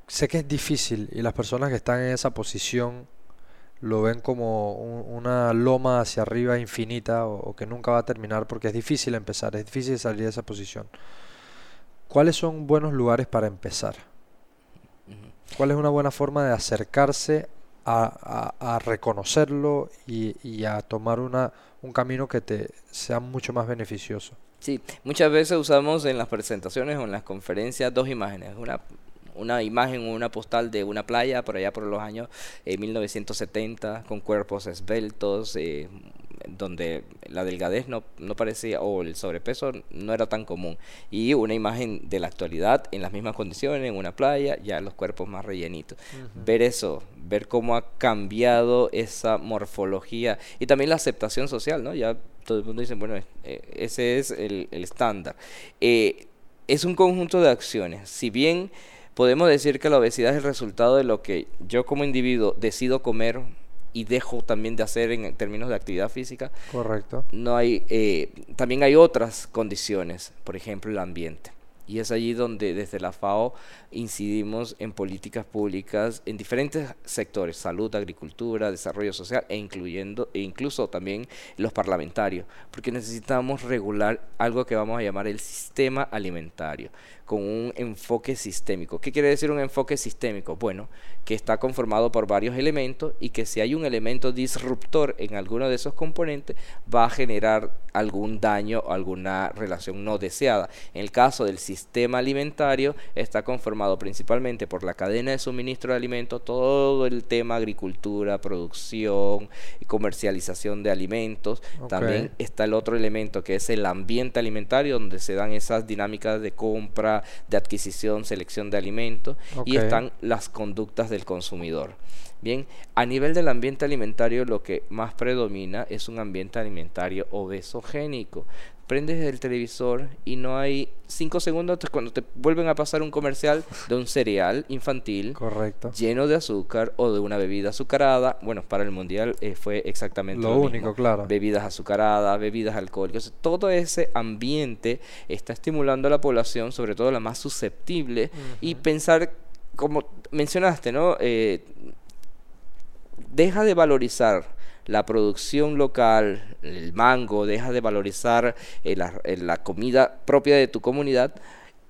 sé que es difícil y las personas que están en esa posición lo ven como un- una loma hacia arriba infinita o, o que nunca va a terminar porque es difícil empezar, es difícil salir de esa posición. ¿Cuáles son buenos lugares para empezar? ¿Cuál es una buena forma de acercarse a, a- reconocerlo y, y a tomar una, un camino que te sea mucho más beneficioso? Sí, muchas veces usamos en las presentaciones o en las conferencias dos imágenes, una, una imagen o una postal de una playa por allá por los años eh, 1970 con cuerpos esbeltos, eh, donde la delgadez no, no parecía o el sobrepeso no era tan común y una imagen de la actualidad en las mismas condiciones, en una playa, ya los cuerpos más rellenitos. Ver eso, ver cómo ha cambiado esa morfología y también la aceptación social, ¿no? Ya todo el mundo dice, bueno, eh, ese es el, el estándar. Eh, es un conjunto de acciones. Si bien podemos decir que la obesidad es el resultado de lo que yo como individuo decido comer y dejo también de hacer en términos de actividad física, Correcto. no hay, eh, también hay otras condiciones, por ejemplo el ambiente. Y es allí donde desde la FAO incidimos en políticas públicas en diferentes sectores, salud, agricultura, desarrollo social e incluyendo e incluso también los parlamentarios, porque necesitamos regular algo que vamos a llamar el sistema alimentario con un enfoque sistémico. ¿Qué quiere decir un enfoque sistémico? Bueno, que está conformado por varios elementos y que si hay un elemento disruptor en alguno de esos componentes va a generar algún daño o alguna relación no deseada. En el caso del sistema alimentario está conformado principalmente por la cadena de suministro de alimentos, todo el tema agricultura, producción y comercialización de alimentos. También está el otro elemento que es el ambiente alimentario donde se dan esas dinámicas de compra, de adquisición, selección de alimentos y están las conductas del consumidor. Bien, a nivel del ambiente alimentario lo que más predomina es un ambiente alimentario obesogénico. Prendes el televisor y no hay cinco segundos cuando te vuelven a pasar un comercial de un cereal infantil Correcto. lleno de azúcar o de una bebida azucarada. Bueno, para el mundial eh, fue exactamente Lo lo, único, mismo. claro. Bebidas azucaradas, bebidas alcohólicas. Todo ese ambiente está estimulando a la población, sobre todo la más susceptible, y pensar, como mencionaste, ¿no? Eh, deja de valorizar la producción local, el mango, deja de valorizar eh, eh, la comida propia de tu comunidad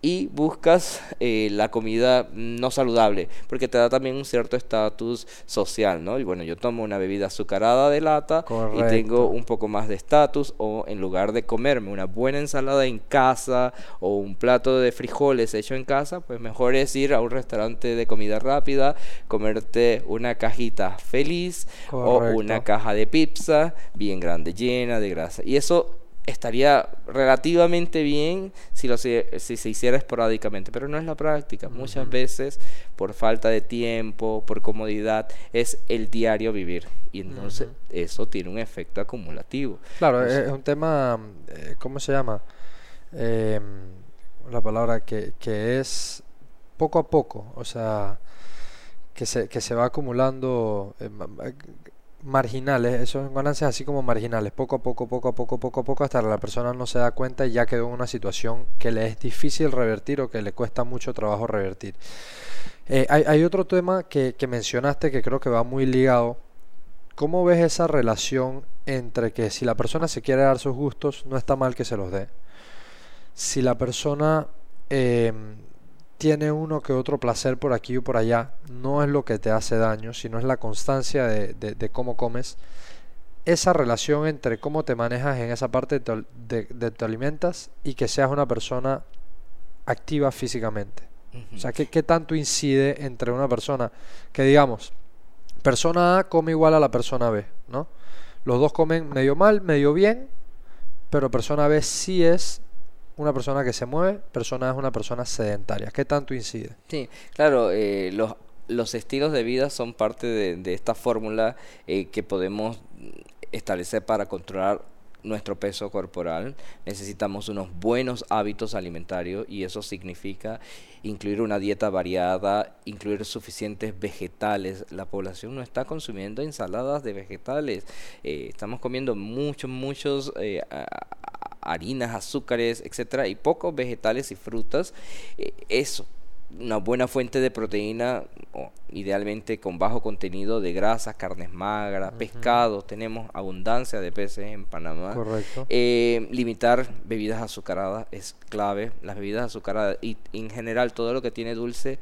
y buscas eh, la comida no saludable, porque te da también un cierto estatus social, ¿no? Y bueno, yo tomo una bebida azucarada de lata y tengo un poco más de estatus, o en lugar de comerme una buena ensalada en casa o un plato de frijoles hecho en casa, pues mejor es ir a un restaurante de comida rápida, comerte una cajita feliz o una caja de pizza bien grande, llena de grasa. Y eso estaría relativamente bien si, lo, si, se hiciera esporádicamente, pero no es la práctica. Muchas veces, por falta de tiempo, por comodidad, es el diario vivir. Y entonces eso tiene un efecto acumulativo. Claro, es un tema, eh, ¿cómo se llama? Em, la palabra que, que es poco a poco, o sea, que se, que se va acumulando. Eh, marginales, esos ganancias así como marginales, poco a poco, poco a poco, poco a poco, hasta la persona no se da cuenta y ya quedó en una situación que le es difícil revertir o que le cuesta mucho trabajo revertir. Eh, hay, otro tema que, que mencionaste que creo que va muy ligado. ¿Cómo ves esa relación entre que si la persona se quiere dar sus gustos, no está mal que se los dé? Si la persona eh, tiene uno que otro placer por aquí o por allá, no es lo que te hace daño, sino es la constancia de, cómo comes. Esa relación entre cómo te manejas en esa parte de, te alimentas y que seas una persona activa físicamente. O sea, ¿qué, ¿qué, tanto incide entre una persona que digamos, persona A come igual a la persona B, ¿no? Los dos comen medio mal, medio bien, pero persona B sí es una persona que se mueve, persona es una persona sedentaria. ¿Qué tanto incide? Sí, claro, eh, los, los estilos de vida son parte de, esta fórmula eh, que podemos establecer para controlar nuestro peso corporal, necesitamos unos buenos hábitos alimentarios y eso significa incluir una dieta variada, incluir suficientes vegetales. La población no está consumiendo ensaladas de vegetales, eh, estamos comiendo muchos, muchos harinas, azúcares, etcétera, y pocos vegetales y frutas. Eh, eso, una buena fuente de proteína, idealmente con bajo contenido de grasas, carnes magras, pescados, tenemos abundancia de peces en Panamá. Correcto. Eh, limitar bebidas azucaradas es clave. Las bebidas azucaradas y en general todo lo que tiene dulce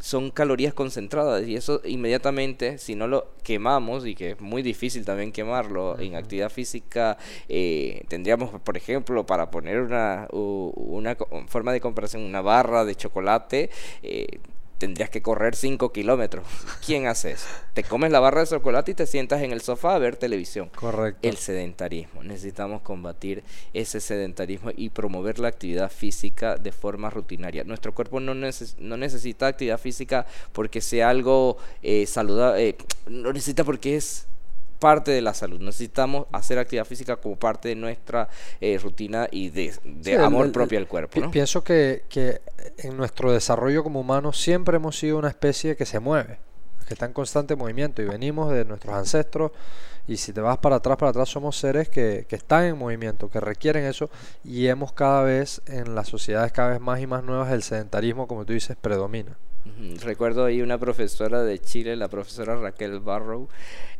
son calorías concentradas y eso inmediatamente, si no lo quemamos, y que es muy difícil también quemarlo en actividad física, eh, tendríamos, por ejemplo, para poner una, una forma de comparación, una barra de chocolate, eh, tendrías que correr 5 kilómetros. ¿Quién hace eso? Te comes la barra de chocolate y te sientas en el sofá a ver televisión. Correcto. El sedentarismo. Necesitamos combatir ese sedentarismo y promover la actividad física de forma rutinaria. Nuestro cuerpo no, no necesita actividad física porque sea algo eh, saludable, eh, no necesita porque es parte de la salud. Necesitamos hacer actividad física como parte de nuestra eh, rutina y de, amor propio al cuerpo. Pienso que, que, en nuestro desarrollo como humanos siempre hemos sido una especie que se mueve, que está en constante movimiento y venimos de nuestros ancestros y si te vas para atrás, para atrás somos seres que, que están en movimiento, que requieren eso y hemos cada vez en las sociedades cada vez más y más nuevas el sedentarismo, como tú dices, predomina. Recuerdo ahí una profesora de Chile, la profesora Raquel Barrow,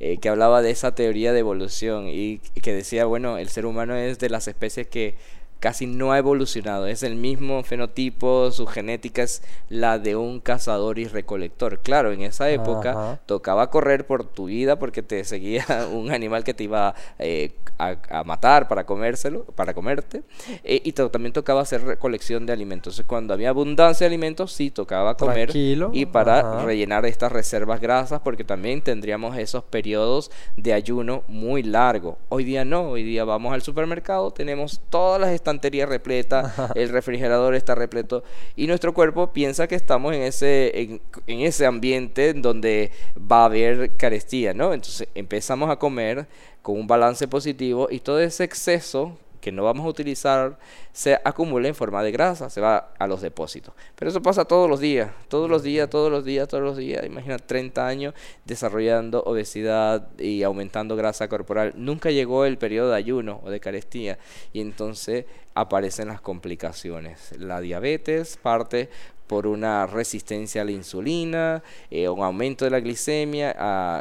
eh, que hablaba de esa teoría de evolución y que decía, bueno, el ser humano es de las especies que casi no ha evolucionado, es el mismo fenotipo, su genética es la de un cazador y recolector. Claro, en esa época tocaba correr por tu vida porque te seguía un animal que te iba eh, a, matar para comérselo, para comerte, eh, y también tocaba hacer recolección de alimentos. Entonces, cuando había abundancia de alimentos, sí tocaba comer y para rellenar estas reservas grasas, porque también tendríamos esos periodos de ayuno muy largos. Hoy día no, hoy día vamos al supermercado, tenemos todas las estantería repleta, el refrigerador está repleto y nuestro cuerpo piensa que estamos en ese, en, ese ambiente donde va a haber carestía, ¿no? Entonces empezamos a comer con un balance positivo y todo ese exceso que no vamos a utilizar se acumula en forma de grasa, se va a los depósitos. Pero eso pasa todos los días, todos los días, todos los días, todos los días. Imagina 30 años desarrollando obesidad y aumentando grasa corporal. Nunca llegó el periodo de ayuno o de carestía y entonces aparecen las complicaciones. La diabetes parte por una resistencia a la insulina, eh, un aumento de la glicemia,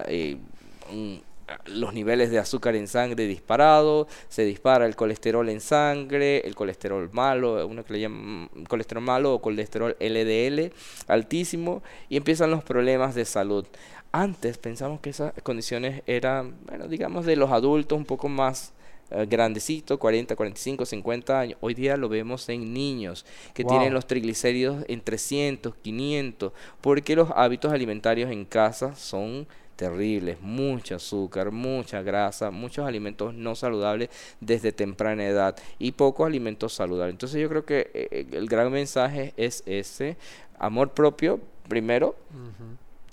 eh, los niveles de azúcar en sangre disparados, se dispara el colesterol en sangre, el colesterol malo, uno que le llaman colesterol malo o colesterol LDL altísimo, y empiezan los problemas de salud. Antes pensamos que esas condiciones eran, bueno, digamos, de los adultos un poco más eh, grandecitos, 40, 45, 50 años. Hoy día lo vemos en niños que tienen los triglicéridos en 300, 500, porque los hábitos alimentarios en casa son terribles, mucho azúcar, mucha grasa, muchos alimentos no saludables desde temprana edad y pocos alimentos saludables. Entonces yo creo que eh, eh, el gran mensaje es ese, amor propio primero.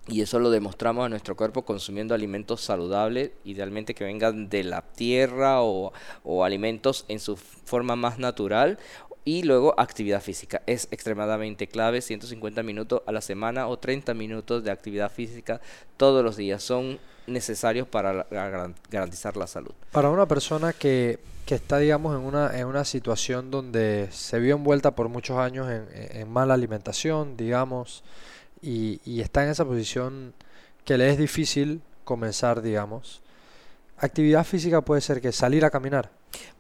Y eso lo demostramos a nuestro cuerpo consumiendo alimentos saludables, idealmente que vengan de la tierra o, o alimentos en su forma más natural y luego actividad física. Es extremadamente clave, 150 minutos a la semana o 30 minutos de actividad física todos los días son necesarios para garantizar la salud. Para una persona que, que está, digamos, en una, en una situación donde se vio envuelta por muchos años en, mala alimentación, digamos, y, y está en esa posición que le es difícil comenzar, digamos, actividad física puede ser que salir a caminar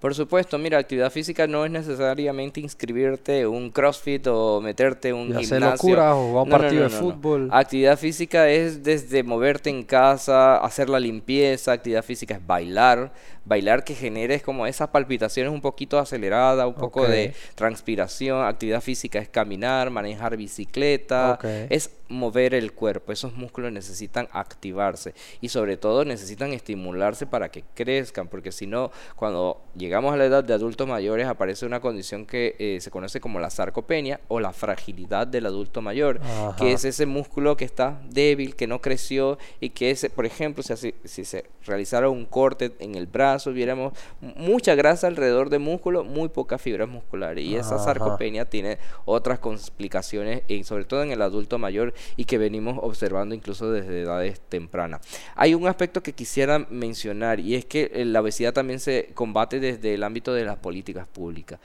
por supuesto, mira, actividad física no es necesariamente inscribirte un CrossFit o meterte un y gimnasio. o un partido de fútbol. Actividad física es desde moverte en casa, hacer la limpieza, actividad física es bailar, bailar que generes como esas palpitaciones un poquito aceleradas, un poco de transpiración, actividad física es caminar, manejar bicicleta, es mover el cuerpo, esos músculos necesitan activarse y sobre todo necesitan estimularse para que crezcan, porque si no, cuando llegamos a la edad de adultos mayores aparece una condición que eh, se conoce como la sarcopenia o la fragilidad del adulto mayor, que es ese músculo que está débil, que no creció y que, es, por ejemplo, si, si se realizara un corte en el brazo, viéramos mucha grasa alrededor del músculo, muy pocas fibras musculares. Y esa sarcopenia tiene otras complicaciones, y sobre todo en el adulto mayor, y que venimos observando incluso desde edades tempranas. Hay un aspecto que quisiera mencionar, y es que eh, la obesidad también se combate desde el ámbito de las políticas públicas.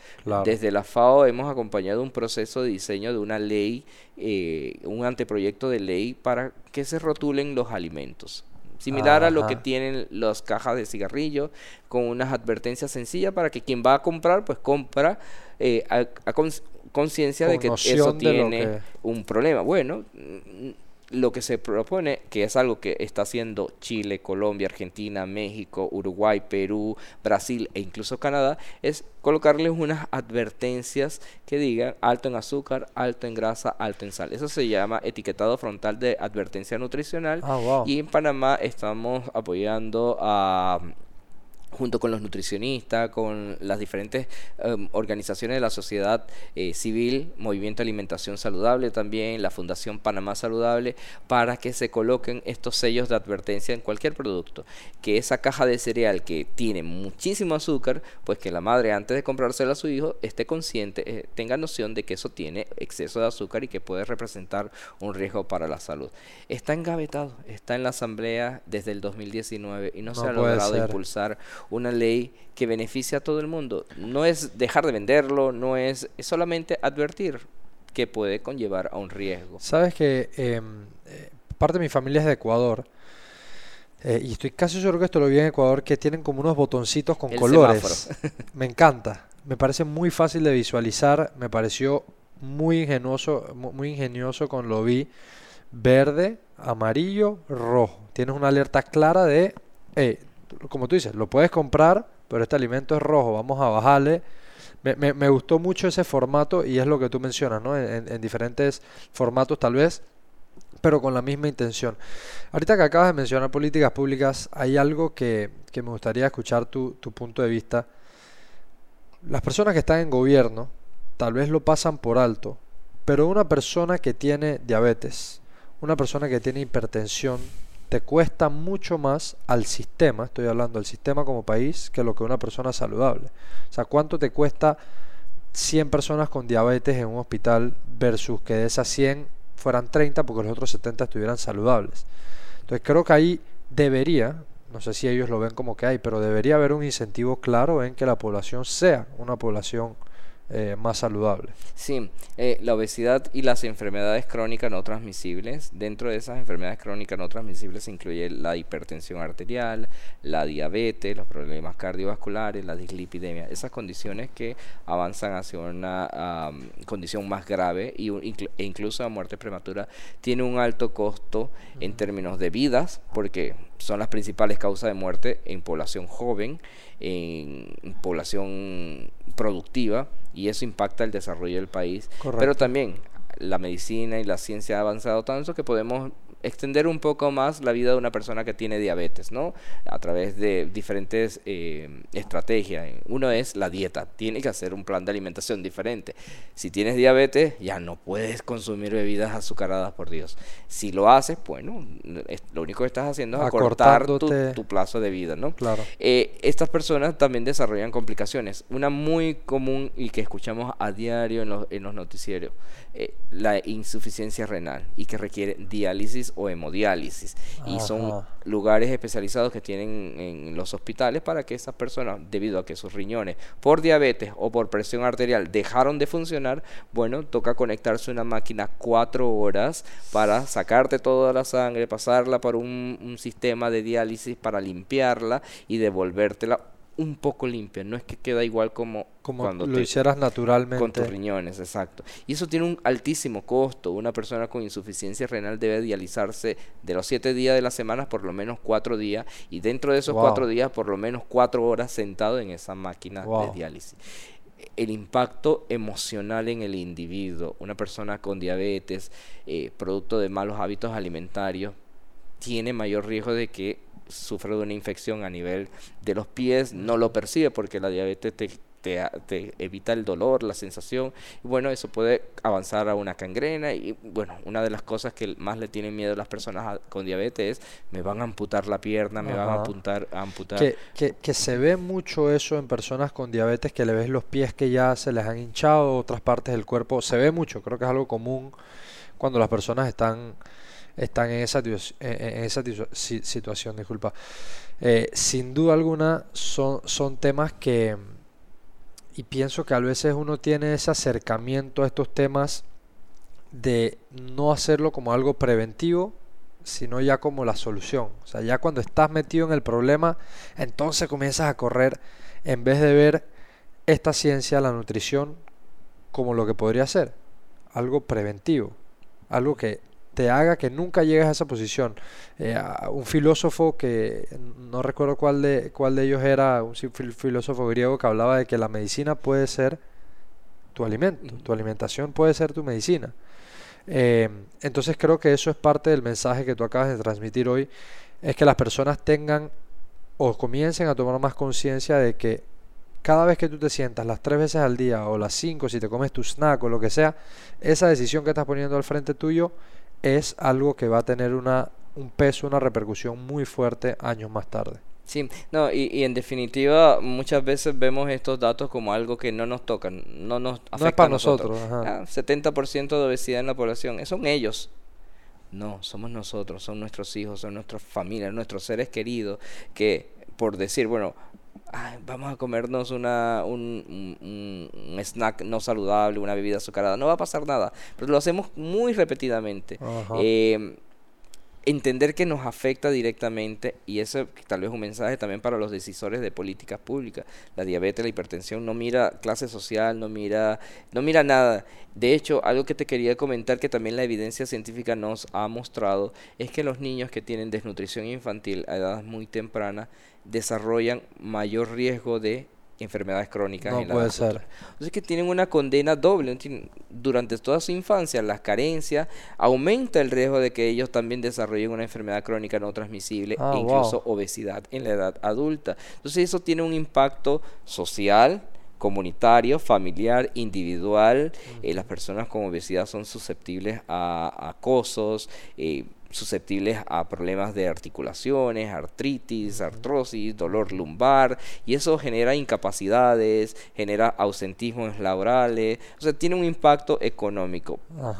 Desde la FAO hemos acompañado un proceso de diseño de una ley, eh, un anteproyecto de ley para que se rotulen los alimentos similar a lo que tienen las cajas de cigarrillo, con unas advertencias sencillas para que quien va a comprar, pues compra eh, a, conciencia de que eso tiene un problema. Bueno, lo que se propone, que es algo que está haciendo Chile, Colombia, Argentina, México, Uruguay, Perú, Brasil e incluso Canadá, es colocarles unas advertencias que digan alto en azúcar, alto en grasa, alto en sal. Eso se llama etiquetado frontal de advertencia nutricional. Ah, y en Panamá estamos apoyando a junto con los nutricionistas, con las diferentes em, organizaciones de la sociedad eh, civil, Movimiento de Alimentación Saludable también, la Fundación Panamá Saludable, para que se coloquen estos sellos de advertencia en cualquier producto. Que esa caja de cereal que tiene muchísimo azúcar, pues que la madre antes de comprársela a su hijo esté consciente, eh, tenga noción de que eso tiene exceso de azúcar y que puede representar un riesgo para la salud. Está engavetado, está en la Asamblea desde el 2019 y no, se ha logrado impulsar una ley que beneficia a todo el mundo. No es dejar de venderlo, no es, es solamente advertir que puede conllevar a un riesgo. Sabes que em, eh, parte de mi familia es de Ecuador. Eh, y estoy casi seguro que esto lo vi en Ecuador, que tienen como unos botoncitos con colores. me encanta. Me parece muy fácil de visualizar. Me pareció muy ingenioso, muy ingenioso con lo vi. Verde, amarillo, rojo. Tienes una alerta clara de, como tú dices, lo puedes comprar, pero este alimento es rojo, vamos a bajarle. Me, me, gustó mucho ese formato y es lo que tú mencionas, ¿no? En, diferentes formatos tal vez, pero con la misma intención. Ahorita que acabas de mencionar políticas públicas, hay algo que, que me gustaría escuchar tu, tu punto de vista. Las personas que están en gobierno tal vez lo pasan por alto, pero una persona que tiene diabetes, una persona que tiene hipertensión, te cuesta mucho más al sistema, estoy hablando del sistema como país, que lo que una persona saludable. O sea, ¿cuánto te cuesta 100 personas con diabetes en un hospital versus que de esas 100 fueran 30 porque los otros 70 estuvieran saludables? Entonces creo que ahí debería, no sé si ellos lo ven como que hay, pero debería haber un incentivo claro en que la población sea una población eh, más saludable. Sí, eh, la obesidad y las enfermedades crónicas no transmisibles. Dentro de esas enfermedades crónicas no transmisibles se incluye la hipertensión arterial, la diabetes, los problemas cardiovasculares, la dislipidemia. Esas condiciones que avanzan hacia una condición más grave y, e incluso la muerte prematura tiene un alto costo en términos de vidas, porque son las principales causas de muerte en población joven, en población productiva y eso impacta el desarrollo del país. Pero también la medicina y la ciencia ha avanzado tanto que podemos extender un poco más la vida de una persona que tiene diabetes, ¿no? A través de diferentes eh, estrategias. Uno es la dieta. Tiene que hacer un plan de alimentación diferente. Si tienes diabetes, ya no puedes consumir bebidas azucaradas, por Dios. Si lo haces, bueno, lo único que estás haciendo es acortar tu, plazo de vida, ¿no? Claro. Eh, estas personas también desarrollan complicaciones. Una muy común y que escuchamos a diario en los, en los noticieros, eh, la insuficiencia renal y que requiere diálisis o hemodiálisis. Y son lugares especializados que tienen en los hospitales para que esas personas, debido a que sus riñones por diabetes o por presión arterial dejaron de funcionar, bueno, toca conectarse a una máquina cuatro horas para sacarte toda la sangre, pasarla por un, un sistema de diálisis para limpiarla y devolvértela un poco limpia, no es que queda igual como, como cuando lo hicieras naturalmente. Con tus riñones, exacto. Y eso tiene un altísimo costo. Una persona con insuficiencia renal debe dializarse de los siete días de la semana por lo menos cuatro días y dentro de esos cuatro días por lo menos cuatro horas sentado en esa máquina de diálisis el impacto emocional en el individuo, una persona con diabetes, eh, producto de malos hábitos alimentarios, tiene mayor riesgo de que sufre de una infección a nivel de los pies, no lo percibe porque la diabetes te, te, evita el dolor, la sensación, y bueno, eso puede avanzar a una cangrena y bueno, una de las cosas que más le tienen miedo a las personas con diabetes es, me van a amputar la pierna, me van a amputar. A amputar. Que, que, que, se ve mucho eso en personas con diabetes, que le ves los pies que ya se les han hinchado, otras partes del cuerpo, se ve mucho, creo que es algo común cuando las personas están están en esa, en esa situación, disculpa. Eh, sin duda alguna son, son temas que, y pienso que a veces uno tiene ese acercamiento a estos temas de no hacerlo como algo preventivo, sino ya como la solución. O sea, ya cuando estás metido en el problema, entonces comienzas a correr en vez de ver esta ciencia, la nutrición, como lo que podría ser, algo preventivo, algo que te haga que nunca llegues a esa posición. Eh, un filósofo que no recuerdo cuál de, cuál de ellos era, un filósofo griego que hablaba de que la medicina puede ser tu alimento, tu alimentación puede ser tu medicina. Eh, entonces creo que eso es parte del mensaje que tú acabas de transmitir hoy, es que las personas tengan o comiencen a tomar más conciencia de que cada vez que tú te sientas las tres veces al día o las cinco si te comes tu snack o lo que sea, esa decisión que estás poniendo al frente tuyo es algo que va a tener una, un peso, una repercusión muy fuerte años más tarde. Sí, no, y, y, en definitiva muchas veces vemos estos datos como algo que no nos tocan, no nos afecta no es para a nosotros. 70% ah, de obesidad en la población, son ellos. No, somos nosotros, son nuestros hijos, son nuestras familias, nuestros seres queridos, que por decir, bueno, vamos a comernos una, un, un, snack no saludable, una bebida azucarada. No va a pasar nada, pero lo hacemos muy repetidamente. Eh, entender que nos afecta directamente y eso tal vez un mensaje también para los decisores de políticas públicas. La diabetes, la hipertensión no mira clase social, no mira no mira nada. De hecho, algo que te quería comentar que también la evidencia científica nos ha mostrado es que los niños que tienen desnutrición infantil a edades muy tempranas desarrollan mayor riesgo de enfermedades crónicas no en la puede ser. Entonces que tienen una condena doble. Durante toda su infancia, las carencias aumenta el riesgo de que ellos también desarrollen una enfermedad crónica no transmisible ah, e incluso obesidad en la edad adulta. Entonces eso tiene un impacto social, comunitario, familiar, individual. Eh, las personas con obesidad son susceptibles a, acosos, eh, susceptibles a problemas de articulaciones, artritis, artrosis, dolor lumbar, y eso genera incapacidades, genera ausentismos laborales, o sea, tiene un impacto económico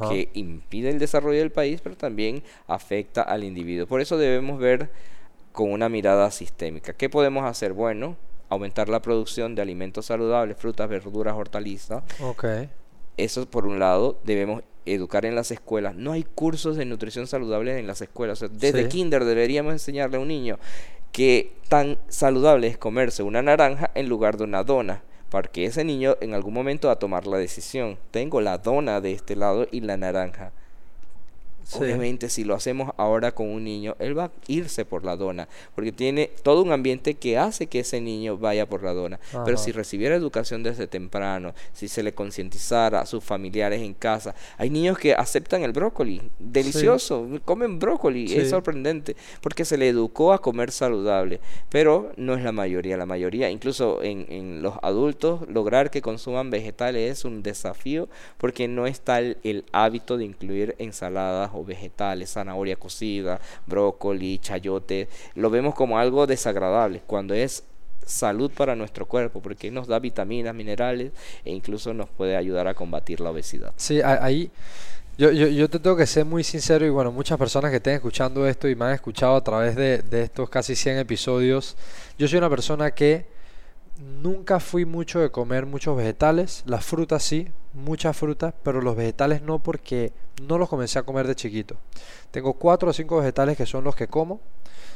que impide el desarrollo del país, pero también afecta al individuo. Por eso debemos ver con una mirada sistémica. ¿Qué podemos hacer? Bueno, aumentar la producción de alimentos saludables, frutas, verduras, hortalizas. Ok. Eso por un lado, debemos educar en las escuelas. No hay cursos de nutrición saludable en las escuelas. desde Sí. kinder deberíamos enseñarle a un niño que tan saludable es comerse una naranja en lugar de una dona. Para que ese niño en algún momento va a tomar la decisión. Tengo la dona de este lado y la naranja. Sí. Obviamente, si lo hacemos ahora con un niño, él va a irse por la dona, porque tiene todo un ambiente que hace que ese niño vaya por la dona. Pero si recibiera educación desde temprano, si se le concientizara a sus familiares en casa, hay niños que aceptan el brócoli, delicioso, comen brócoli, Sí. es sorprendente, porque se le educó a comer saludable, pero no es la mayoría, la mayoría, incluso en, en los adultos, lograr que consuman vegetales es un desafío, porque no está el, el hábito de incluir ensaladas vegetales, zanahoria cocida, brócoli, chayote, lo vemos como algo desagradable, cuando es salud para nuestro cuerpo, porque nos da vitaminas, minerales e incluso nos puede ayudar a combatir la obesidad. Sí, ahí yo, yo, yo te tengo que ser muy sincero y bueno, muchas personas que estén escuchando esto y me han escuchado a través de, de estos casi 100 episodios, yo soy una persona que nunca fui mucho de comer muchos vegetales, las frutas sí, muchas frutas, pero los vegetales no porque no los comencé a comer de chiquito. Tengo cuatro o cinco vegetales que son los que como.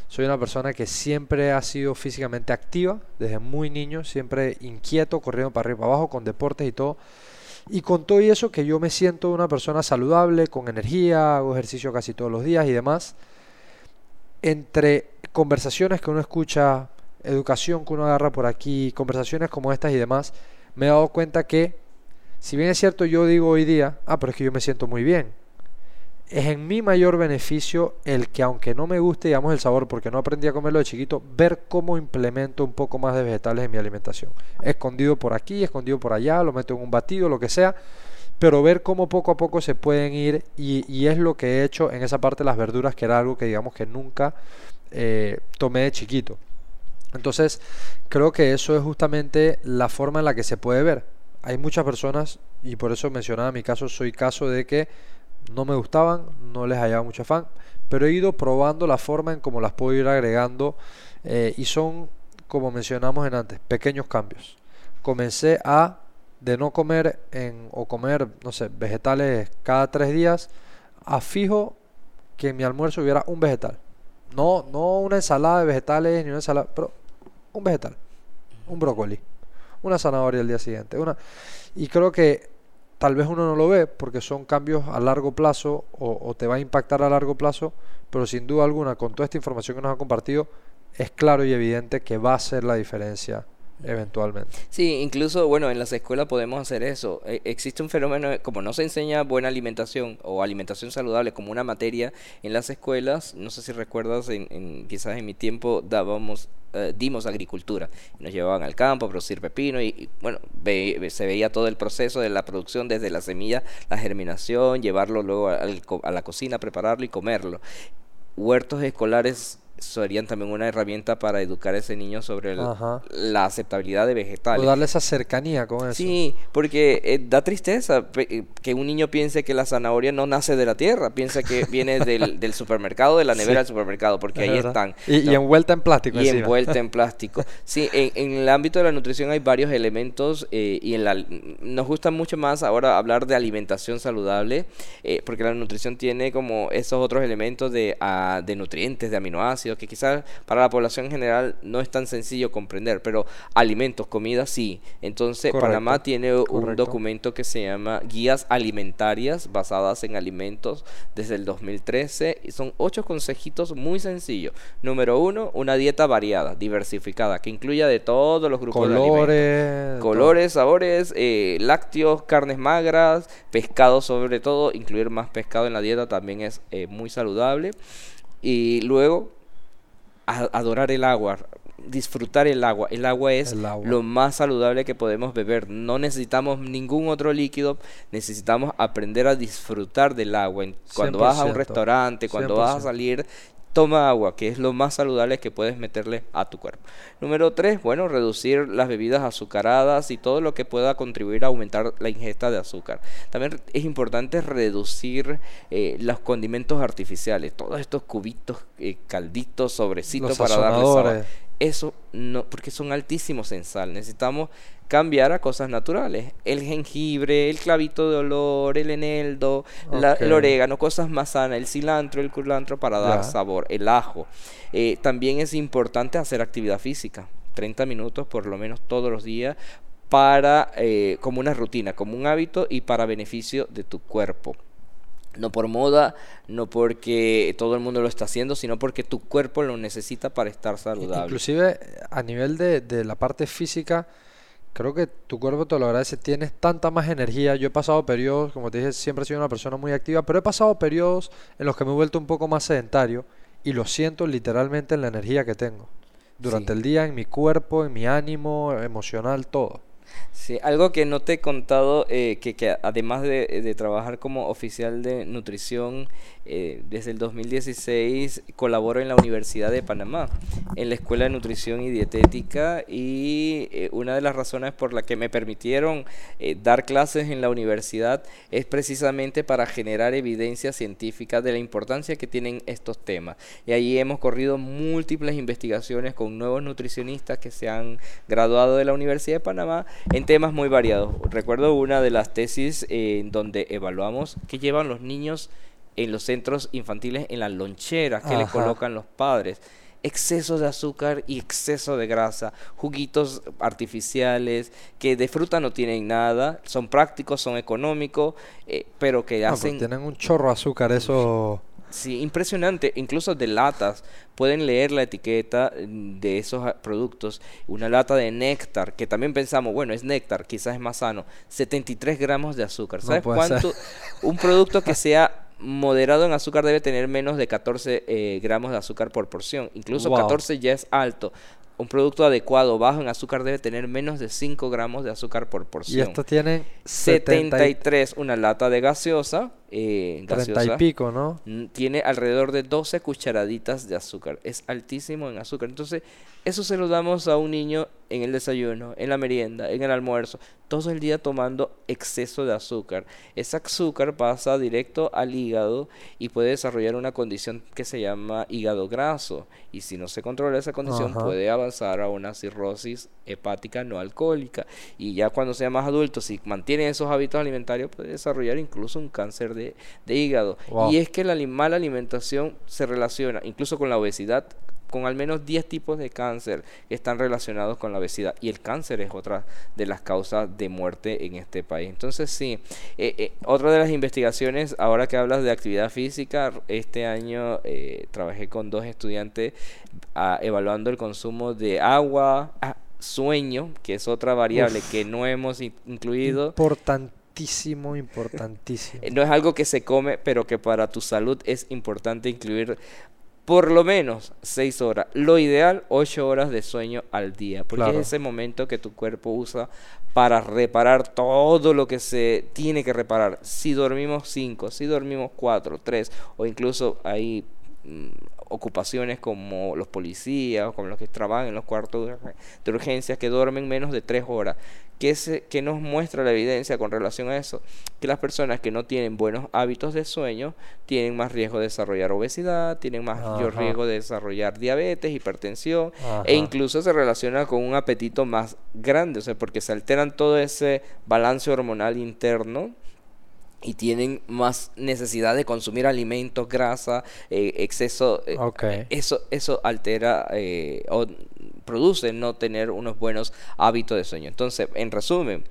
Soy una persona que siempre ha sido físicamente activa, desde muy niño, siempre inquieto, corriendo para arriba y para abajo, con deportes y todo. Y con todo eso que yo me siento una persona saludable, con energía, hago ejercicio casi todos los días y demás, entre conversaciones que uno escucha, educación que uno agarra por aquí, conversaciones como estas y demás, me he dado cuenta que, si bien es cierto, yo digo hoy día, ah, pero es que yo me siento muy bien, es en mi mayor beneficio el que aunque no me guste, digamos, el sabor, porque no aprendí a comerlo de chiquito, ver cómo implemento un poco más de vegetales en mi alimentación. Escondido por aquí, escondido por allá, lo meto en un batido, lo que sea, pero ver cómo poco a poco se pueden ir y, es lo que he hecho en esa parte de las verduras, que era algo que digamos que nunca eh, tomé de chiquito. Entonces, creo que eso es justamente la forma en la que se puede ver. Hay muchas personas, y por eso mencionaba mi caso, soy caso de que no me gustaban, no les hallaba mucho afán, pero he ido probando la forma en cómo las puedo ir agregando eh, y son, como mencionamos en antes, pequeños cambios. Comencé a de no comer en, o comer, no sé, vegetales cada tres días, a fijo que en mi almuerzo hubiera un vegetal. No, no una ensalada de vegetales ni una ensalada, pero un vegetal, un brócoli, una zanahoria el día siguiente, una y creo que tal vez uno no lo ve porque son cambios a largo plazo o, o te va a impactar a largo plazo, pero sin duda alguna con toda esta información que nos ha compartido es claro y evidente que va a ser la diferencia eventualmente. Sí, incluso, bueno, en las escuelas podemos hacer eso. E- existe un fenómeno, como no se enseña buena alimentación o alimentación saludable como una materia en las escuelas, no sé si recuerdas, en, quizás en mi tiempo dábamos, eh, dimos agricultura. Nos llevaban al campo a producir pepino y, bueno, se veía todo el proceso de la producción desde la semilla, la germinación, llevarlo luego co- a la cocina, prepararlo y comerlo. Huertos escolares serían también una herramienta para educar a ese niño sobre el- la aceptabilidad de O vegetales. darle esa cercanía con eso. Sí, porque eh, da tristeza eh, que un niño piense que la zanahoria no nace de la tierra, piensa que viene del, del supermercado, de la nevera Sí. del supermercado, porque Es ahí verdad. están. Y, envuelta en plástico y encima. envuelta en plástico. Sí, en, en el ámbito de la nutrición hay varios elementos eh, y en la, nos gusta mucho más ahora hablar de alimentación saludable, eh, porque la nutrición tiene como esos otros elementos de, ah, de nutrientes, de aminoácidos, que quizás para la población en general no es tan sencillo comprender, pero alimentos, comida sí. Entonces, Correcto, Panamá tiene un documento que se llama Guías Alimentarias basadas en alimentos desde el 2013 y son ocho consejitos muy sencillos. Número uno, una dieta variada, diversificada, que incluya de todos los grupos de alimentos. Colores. todo. Sabores, eh, lácteos, carnes magras, pescado sobre todo, incluir más pescado en la dieta también es eh, muy saludable. Y luego, adorar el agua, disfrutar el agua. El agua es El agua. lo más saludable que podemos beber. No necesitamos ningún otro líquido, necesitamos aprender a disfrutar del agua. Cuando vas a un 100%, restaurante, cuando vas a 100%. salir, toma agua, que es lo más saludable que puedes meterle a tu cuerpo. Número tres, bueno, reducir las bebidas azucaradas y todo lo que pueda contribuir a aumentar la ingesta de azúcar. También es importante reducir eh, los condimentos artificiales, todos estos cubitos, eh, calditos, sobrecitos Los para darle sabor. Eso no, porque son altísimos en sal. Necesitamos cambiar a cosas naturales. El jengibre, el clavito de olor, el eneldo, el orégano, cosas más sanas, el cilantro, el culantro para dar sabor, el ajo. Eh, también es importante hacer actividad física. 30 minutos por lo menos todos los días para eh, como una rutina, como un hábito y para beneficio de tu cuerpo. No por moda, no porque todo el mundo lo está haciendo, sino porque tu cuerpo lo necesita para estar saludable. Inclusive a nivel de, de la parte física, creo que tu cuerpo te lo agradece. Tienes tanta más energía. Yo he pasado periodos, como te dije, siempre he sido una persona muy activa, pero he pasado periodos en los que me he vuelto un poco más sedentario y lo siento literalmente en la energía que tengo. Durante el día, en mi cuerpo, en mi ánimo, emocional, todo. Sí, algo que no te he contado, eh, que, que, además de, de, trabajar como oficial de nutrición eh, desde el 2016 colaboro en la Universidad de Panamá, en la Escuela de Nutrición y Dietética y eh, una de las razones por la que me permitieron eh, dar clases en la universidad es precisamente para generar evidencia científica de la importancia que tienen estos temas. Y allí hemos corrido múltiples investigaciones con nuevos nutricionistas que se han graduado de la Universidad de Panamá en temas muy variados. Recuerdo una de las tesis en donde evaluamos qué llevan los niños en los centros infantiles en la lonchera que le colocan los padres. Exceso de azúcar y exceso de grasa, juguitos artificiales que de fruta no tienen nada, son prácticos, son económicos, eh, pero que pues hacen... tienen un chorro de azúcar, eso... Sí, impresionante. Incluso de latas. Pueden leer la etiqueta de esos productos. Una lata de néctar, que también pensamos, bueno, es néctar, quizás es más sano. 73 gramos de azúcar. ¿Sabes cuánto? Un producto que sea moderado en azúcar debe tener menos de 14 eh, gramos de azúcar por porción. Incluso 14 ya es alto. Un producto adecuado, bajo en azúcar, debe tener menos de 5 gramos de azúcar por porción. Y esto tiene 73, una lata de gaseosa. Eh, gaseosa y pico, ¿no? Tiene alrededor de 12 cucharaditas de azúcar. Es altísimo en azúcar. Entonces, eso se lo damos a un niño en el desayuno, en la merienda, en el almuerzo, todo el día tomando exceso de azúcar. Ese azúcar pasa directo al hígado y puede desarrollar una condición que se llama hígado graso. Y si no se controla esa condición, puede avanzar a una cirrosis hepática no alcohólica. Y ya cuando sea más adulto, si mantiene esos hábitos alimentarios, puede desarrollar incluso un cáncer de, hígado. Y es que la mala alimentación se relaciona incluso con la obesidad, con al menos 10 tipos de cáncer que están relacionados con la obesidad y el cáncer es otra de las causas de muerte en este país. Entonces sí, eh, eh, otra de las investigaciones, ahora que hablas de actividad física, este año eh, trabajé con dos estudiantes ah, evaluando el consumo de agua, ah, sueño, que es otra variable que no hemos incluido. Importantísimo, importantísimo. No es algo que se come, pero que para tu salud es importante incluir por lo menos 6 horas. Lo ideal, 8 horas de sueño al día. Porque es ese momento que tu cuerpo usa para reparar todo lo que se tiene que reparar. Si dormimos 5, si dormimos 4, 3 o incluso hay mm, ocupaciones como los policías, como los que trabajan en los cuartos de urgencias que duermen menos de 3 horas. ¿Qué, nos muestra la evidencia con relación a eso? Que las personas que no tienen buenos hábitos de sueño tienen más riesgo de desarrollar obesidad, tienen más riesgo de desarrollar diabetes, hipertensión e incluso se relaciona con un apetito más grande, o sea, porque se alteran todo ese balance hormonal interno y tienen más necesidad de consumir alimentos, grasa, eh, exceso. Eh, eso, eso altera eh, o produce no tener unos buenos hábitos de sueño. Entonces, en resumen,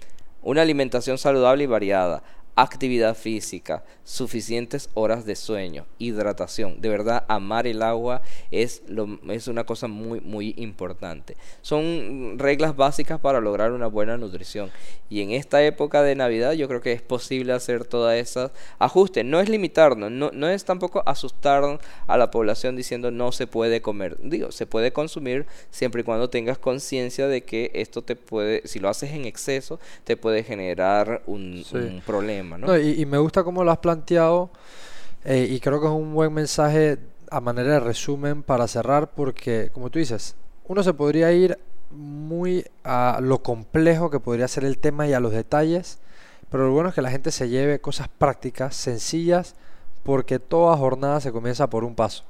una alimentación saludable y variada, actividad física, suficientes horas de sueño, hidratación. De verdad, amar el agua es, lo, es una cosa muy, muy importante. Son reglas básicas para lograr una buena nutrición. Y en esta época de Navidad yo creo que es posible hacer todas esas ajustes. No es limitarnos, no, no es tampoco asustar a la población diciendo no se puede comer. Digo, se puede consumir siempre y cuando tengas conciencia de que esto te puede, si lo haces en exceso, te puede generar un, problema. Y, me gusta cómo lo has planteado eh, y creo que es un buen mensaje a manera de resumen para cerrar porque, como tú dices, uno se podría ir muy a lo complejo que podría ser el tema y a los detalles, pero lo bueno es que la gente se lleve cosas prácticas, sencillas, porque toda jornada se comienza por un paso.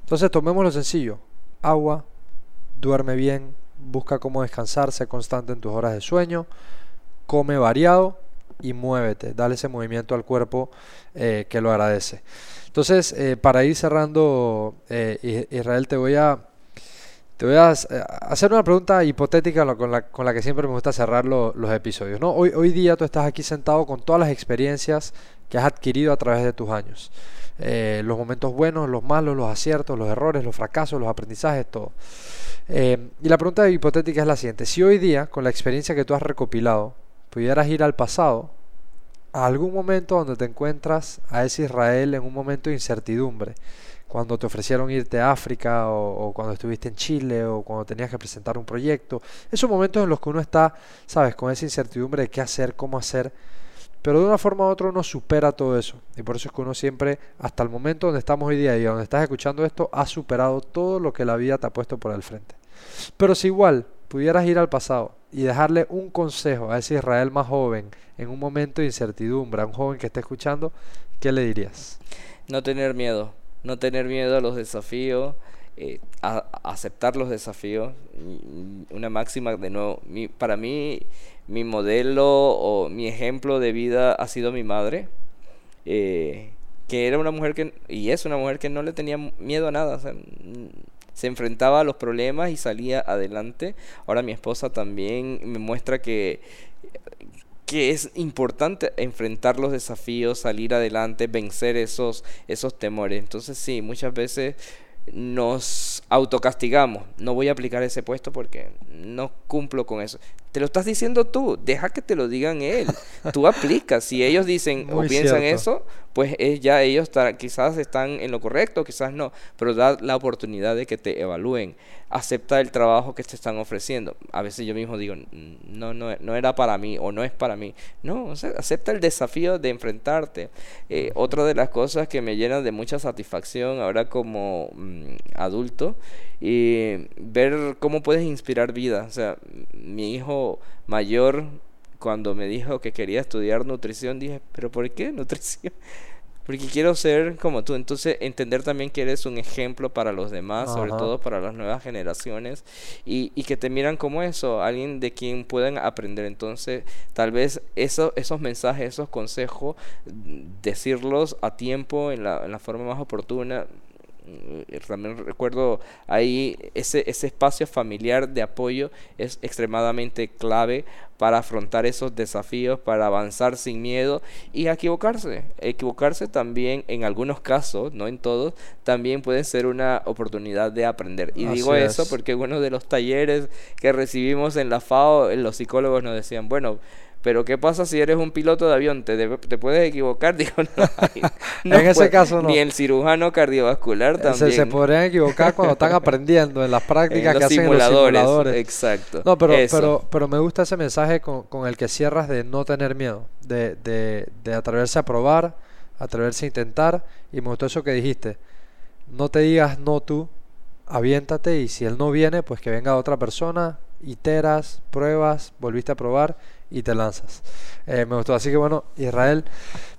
Entonces tomemos lo sencillo, agua, duerme bien, busca cómo descansar, sé constante en tus horas de sueño, come variado y muévete, dale ese movimiento al cuerpo eh, que lo agradece. Entonces, eh, para ir cerrando, eh, Israel, te voy a, te voy a hacer una pregunta hipotética con la, que siempre me gusta cerrar los episodios. ¿no? Hoy, hoy día tú estás aquí sentado con todas las experiencias que has adquirido a través de tus años. los momentos buenos, los malos, los aciertos, los errores, los fracasos, los aprendizajes, todo. y la pregunta hipotética es la siguiente. Si hoy día, con la experiencia que tú has recopilado, pudieras ir al pasado, a algún momento donde te encuentras a ese Israel en un momento de incertidumbre, cuando te ofrecieron irte a África o, cuando estuviste en Chile o cuando tenías que presentar un proyecto, esos momentos en los que uno está, sabes, con esa incertidumbre de qué hacer, cómo hacer, pero de una forma u otra uno supera todo eso. Y por eso es que uno siempre, hasta el momento donde estamos hoy día y donde estás escuchando esto, ha superado todo lo que la vida te ha puesto por el frente. Pero si igual pudieras ir al pasado y dejarle un consejo a ese Israel más joven en un momento de incertidumbre, a un joven que esté escuchando, ¿qué le dirías? No tener miedo, no tener miedo a los desafíos, eh, a, aceptar los desafíos. Una máxima, de nuevo, para mí, mi modelo o mi ejemplo de vida ha sido mi madre. Eh, que era una mujer que, y es una mujer que no le tenía miedo a nada, se enfrentaba a los problemas y salía adelante. Ahora mi esposa también me muestra que que es importante enfrentar los desafíos, salir adelante, vencer esos, esos temores. Entonces sí, muchas veces nos autocastigamos. No voy a aplicar ese puesto porque no cumplo con eso. Te lo estás diciendo tú, deja que te lo digan él. Tú aplicas. Si ellos dicen o piensan eso, pues es ya ellos quizás están en lo correcto, quizás no, pero da la oportunidad de que te evalúen. Acepta el trabajo que te están ofreciendo. A veces yo mismo digo, no, no, no era para mí o no es para mí. No, acepta el desafío de enfrentarte. Eh, otra de las cosas que me llena de mucha satisfacción ahora como mm, adulto y ver cómo puedes inspirar vida. O sea, mi hijo mayor cuando me dijo que quería estudiar nutrición, dije, pero ¿por qué nutrición? Porque quiero ser como tú. Entonces, entender también que eres un ejemplo para los demás, sobre todo para las nuevas generaciones, y, y, que te miran como eso, alguien de quien puedan aprender. Entonces, tal vez eso, esos mensajes, esos consejos, decirlos a tiempo, en la, en la forma más oportuna, también recuerdo ahí ese, ese espacio familiar de apoyo es extremadamente clave para afrontar esos desafíos, para avanzar sin miedo y equivocarse. Equivocarse también en algunos casos, no en todos, también puede ser una oportunidad de aprender. Y digo eso porque uno de los talleres que recibimos en la FAO, los psicólogos nos decían, bueno, pero ¿qué pasa si eres un piloto de avión? ¿Te, te puedes equivocar? Digo, no, en ese caso no. Ni el cirujano cardiovascular también. Se, se podrían equivocar cuando están aprendiendo en las prácticas que hacen los simuladores. Exacto. No, pero, pero, pero me gusta ese mensaje con, con, el que cierras de no tener miedo, de, de, de atreverse a probar, atreverse a intentar. Y me gustó eso que dijiste. No te digas no tú, aviéntate y si él no viene, pues que venga otra persona, iteras, pruebas, volviste a probar y te lanzas. Eh, me gustó. Así que bueno, Israel,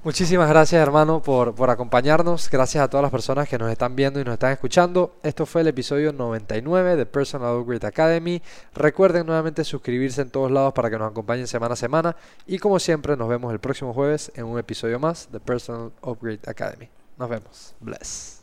muchísimas gracias hermano por, por acompañarnos. Gracias a todas las personas que nos están viendo y nos están escuchando. Esto fue el episodio 99 de Personal Upgrade Academy. Recuerden nuevamente suscribirse en todos lados para que nos acompañen semana a semana. Y como siempre, nos vemos el próximo jueves en un episodio más de Personal Upgrade Academy. Nos vemos. Bless.